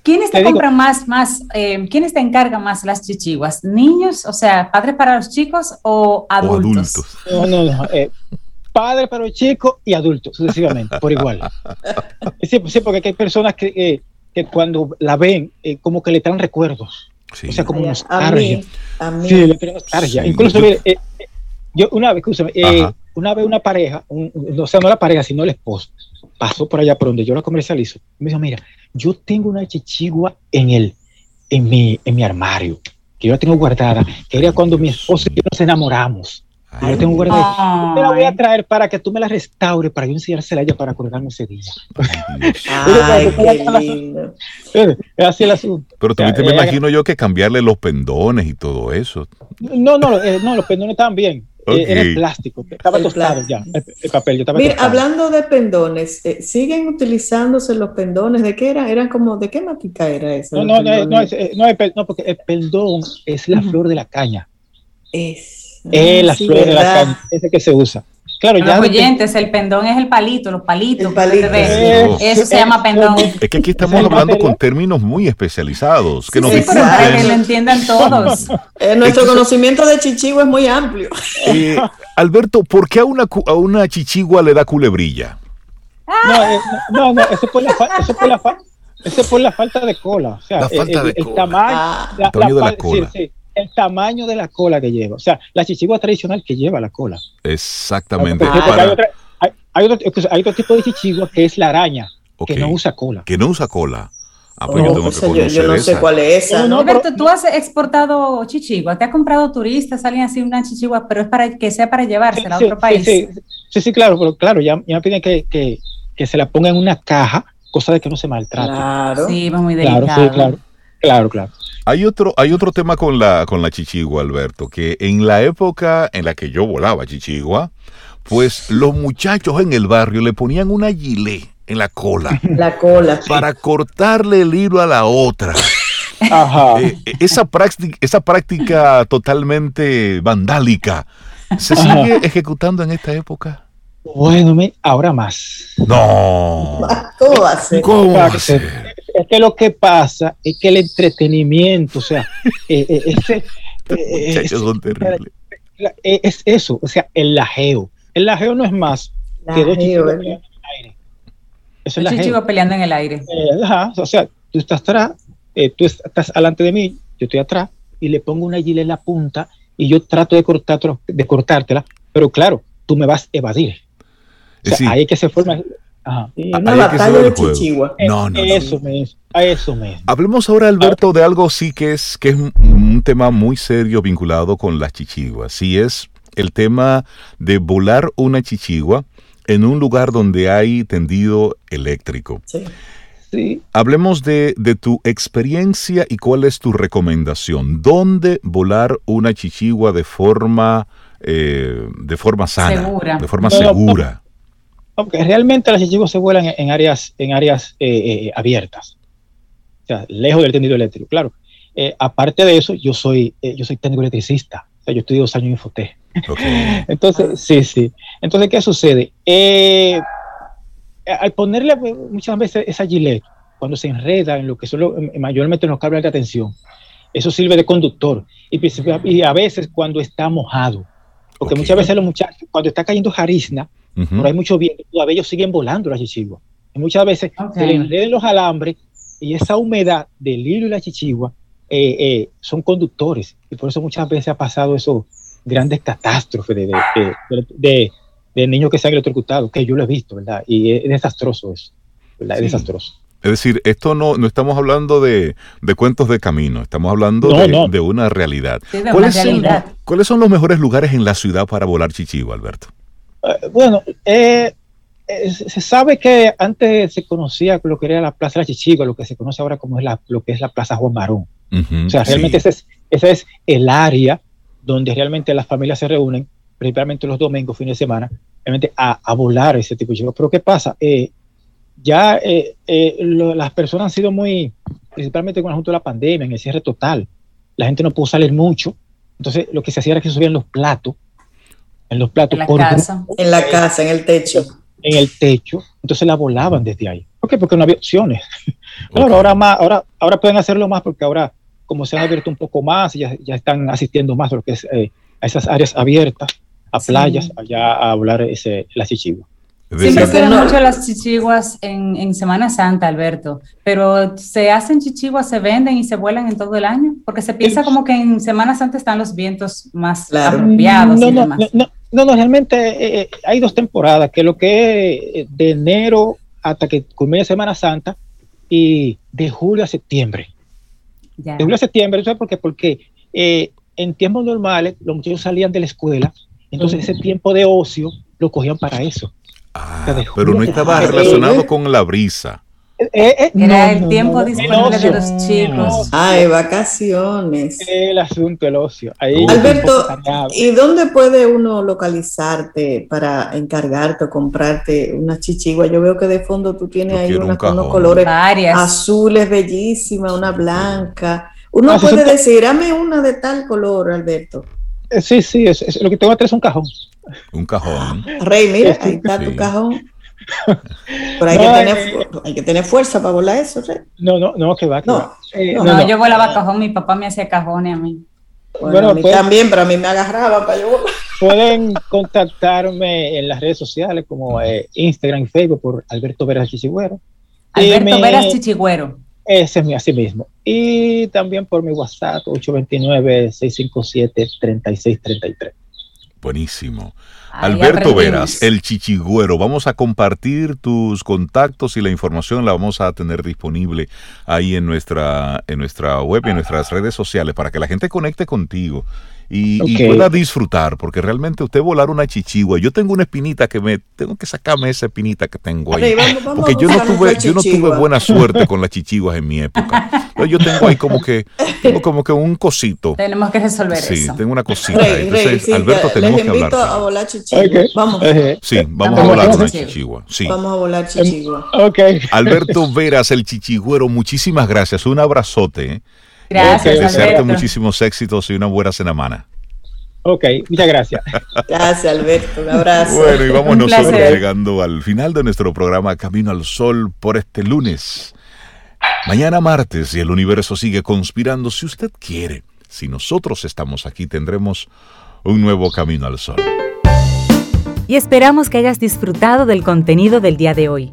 ¿Quiénes te, compran más, más eh, quiénes te encargan más las chichiguas? ¿Niños, o sea, padres para los chicos o adultos? No, no, no. Eh, padre para los chicos y adultos, sucesivamente, por igual. Sí, sí porque hay personas que, eh, que cuando la ven, eh, como que le traen recuerdos. O sea, como nostalgia. A mí, Sí, le traen nostalgia. Incluso, mire, eh, yo una vez, una vez una pareja, o sea, no la pareja, sino el esposo, pasó por allá por donde yo la comercializo. Me dijo, mira, yo tengo una chichigua en el, en mi, en mi armario, que yo la tengo guardada, que era cuando mi esposo y yo nos enamoramos. Yo tengo guardada. Te la voy a traer para que tú me la restaures, para yo enseñársela a ella para acordarme ese día. Ay, qué lindo. Es así el asunto. Pero también te me imagino yo que cambiarle los pendones y todo eso. No, no, eh, no los pendones estaban bien. Eh, era el plástico, estaba tostado ya, el, papel. Estaba Mira, hablando de pendones, eh, ¿siguen utilizándose los pendones? ¿De qué eran? ¿Eran como, de qué matica era eso? No, no, no, no, no, porque el pendón es la flor de la caña. Es eh, las flores de la caña, ese que se usa. Claro, los oyentes, el pendón es el palito, los palitos. Eso se llama pendón. Es que aquí estamos hablando con términos muy especializados. Que sí, nos sí, para que lo entiendan todos. Eh, nuestro conocimiento de chichigua es muy amplio. Eh, Alberto, ¿por qué a una, a una chichigua le da culebrilla? No, eh, no, no, eso es por la, eso por la, eso por la falta de cola. O sea, la falta el, de el, tamaño, ah. la, de la cola. Sí, sí el tamaño de la cola que lleva. O sea, la chichigua tradicional que lleva la cola. Exactamente. hay, otro, tipo de chichigua que es la araña, que no usa cola. Que no usa cola. Ah, pues yo, tengo que conocer yo, no sé cuál es esa. No, Roberto, tú has exportado chichigua, te ha comprado turistas, alguien así una chichigua, pero es para que sea para llevársela a otro país. Sí, sí, claro, pero claro, ya, ya me piden que, que, que, se la ponga en una caja, cosa de que no se maltrate. Claro. Sí, va muy delicado. Claro, sí, claro, claro, claro. Hay otro, hay otro tema con la, con la chichigua, Alberto, que en la época en la que yo volaba chichigua, pues los muchachos en el barrio le ponían una gilet en la cola. La cola. Para cortarle el hilo a la otra. Ajá. Eh, esa, práctica, esa práctica totalmente vandálica, ¿se sigue ejecutando en esta época? Bueno, ahora más. No. ¿Cómo va a ser? ¿Cómo va a ser? Es que lo que pasa es que el entretenimiento, o sea, eh, eh, eh son terribles. es eso, o sea, el lajeo. El lajeo no es más que dos chicos peleando en el aire. Eso es chicos peleando en el aire. ajá, o sea, tú estás atrás, tú estás delante de mí, yo estoy atrás, y le pongo una gilet en la punta y yo trato de, cortar, de cortártela, pero claro, tú me vas a evadir. O sea, ahí que se forma una batalla de Chichigua. No, no, eso a eso me. Hablemos ahora, Alberto, de algo sí que es, que es un tema muy serio vinculado con las chichiguas. Sí es el tema de volar una chichigua en un lugar donde hay tendido eléctrico. Sí. Sí. Hablemos de, de, tu experiencia y cuál es tu recomendación. ¿Dónde volar una chichigua de forma, eh, de forma sana? Segura. De forma segura. Aunque realmente las chichiguas se vuelan en, áreas, en áreas eh, eh, abiertas, o sea, lejos del tendido eléctrico. Claro, eh, aparte de eso, yo soy, yo soy técnico electricista, o sea, yo estudié dos años en Infoté. Entonces, sí, sí. Entonces, ¿qué sucede? al ponerle muchas veces esa gilet, cuando se enreda en lo que son mayormente en los cables de atención, eso sirve de conductor. Y, a veces cuando está mojado, porque muchas veces los muchachos, cuando está cayendo jarizna, pero hay mucho viento, todavía ellos siguen volando las chichiguas. Y muchas veces se le enredan los alambres y esa humedad del hilo y la chichigua eh, eh, son conductores. Y por eso muchas veces ha pasado esos grandes catástrofes de, de, de, niños que se han electrocutado, que yo lo he visto, ¿verdad? Y es desastroso eso, ¿verdad? Es desastroso. Es decir, esto no, no estamos hablando de, cuentos de camino, estamos hablando de, una realidad. ¿Cuáles, realidad. Son, ¿Cuáles son los mejores lugares en la ciudad para volar chichigua, Alberto? Eh, bueno, eh, eh, se sabe que antes se conocía lo que era la Plaza de la Chichiga, lo que se conoce ahora como es la, lo que es la Plaza Juan Marón. o sea, realmente ese, es, ese es el área donde realmente las familias se reúnen, principalmente los domingos, fines de semana, realmente a, a volar ese tipo de chicos. Pero ¿qué pasa? ya las personas han sido muy, principalmente con el asunto de la pandemia, en el cierre total, la gente no pudo salir mucho, entonces lo que se hacía era que subían los platos en los platos. En la casa. En la casa, en el techo. En el techo. Entonces la volaban desde ahí. ¿Por qué? Porque no había opciones. ahora, más, ahora, ahora pueden hacerlo más porque ahora, como se han abierto un poco más, ya, ya están asistiendo más a lo que es eh, a esas áreas abiertas, a playas, allá a volar ese, la chichigua. Siempre se mucho las chichiguas en, en, Semana Santa, Alberto, pero se hacen chichiguas, se venden y se vuelan en todo el año, porque se piensa como que en Semana Santa están los vientos más claro. apropiados no, y no, demás. No, no, no, realmente eh, eh, hay dos temporadas, que lo que es eh, de enero hasta que culmine Semana Santa y de julio a septiembre. De julio a septiembre, ¿sabes por qué? Porque en tiempos normales los muchachos salían de la escuela, entonces ese tiempo de ocio lo cogían para eso. Ah, pero no estaba relacionado con la brisa. Eh, eh, Era el tiempo disponible de los chicos. Ay, vacaciones. El asunto, el ocio. Alberto, ¿y dónde puede uno localizarte para encargarte o comprarte una chichigua? Yo veo que de fondo tú tienes ahí una, con unos colores azules, bellísima, una blanca. Uno ah, puede decir, dame una de tal color, Alberto. Eh, sí, sí, es, lo que tengo atrás es un cajón. Un cajón. Rey, mira, ahí está tu cajón. Pero hay, que tener, eh, hay, que tener, fuerza para volar eso, No, no, no, que va. no, eh, no, yo volaba cajón, mi papá me hacía cajones a mí. Bueno, a mí también, pero a mí me agarraba para yo volar. Pueden contactarme en las redes sociales como eh, Instagram y Facebook por Alberto Veras Chichigüero. Alberto Veras Chichigüero. Ese es mi así mismo. Y también por mi WhatsApp 829-657-3633. Buenísimo. Alberto Veras, el chichigüero. Vamos a compartir tus contactos y la información la vamos a tener disponible ahí en nuestra, en nuestra web y en nuestras redes sociales para que la gente conecte contigo y, pueda disfrutar, porque realmente usted volar una chichigua, yo tengo una espinita que me, tengo que sacarme esa espinita que tengo ahí, porque yo no tuve, yo no tuve buena suerte con las chichiguas en mi época, yo tengo ahí como que, tengo como que un cosito. Tenemos que resolver eso. Sí, tengo una cosita. Entonces, Alberto, tenemos que hablar. a volar chichigua. Vamos. Sí, vamos a volar una chichigua. Sí. Vamos a volar chichigua. Okay. Alberto Veras, el chichigüero, muchísimas gracias. Un abrazote. Gracias. Desearte muchísimos éxitos y una buena semana. Ok, muchas gracias. Gracias, Alberto. Un abrazo. Bueno, y vamos nosotros llegando al final de nuestro programa Camino al Sol por este lunes. Mañana martes y el universo sigue conspirando si usted quiere. Si nosotros estamos aquí tendremos un nuevo Camino al Sol. Y esperamos que hayas disfrutado del contenido del día de hoy.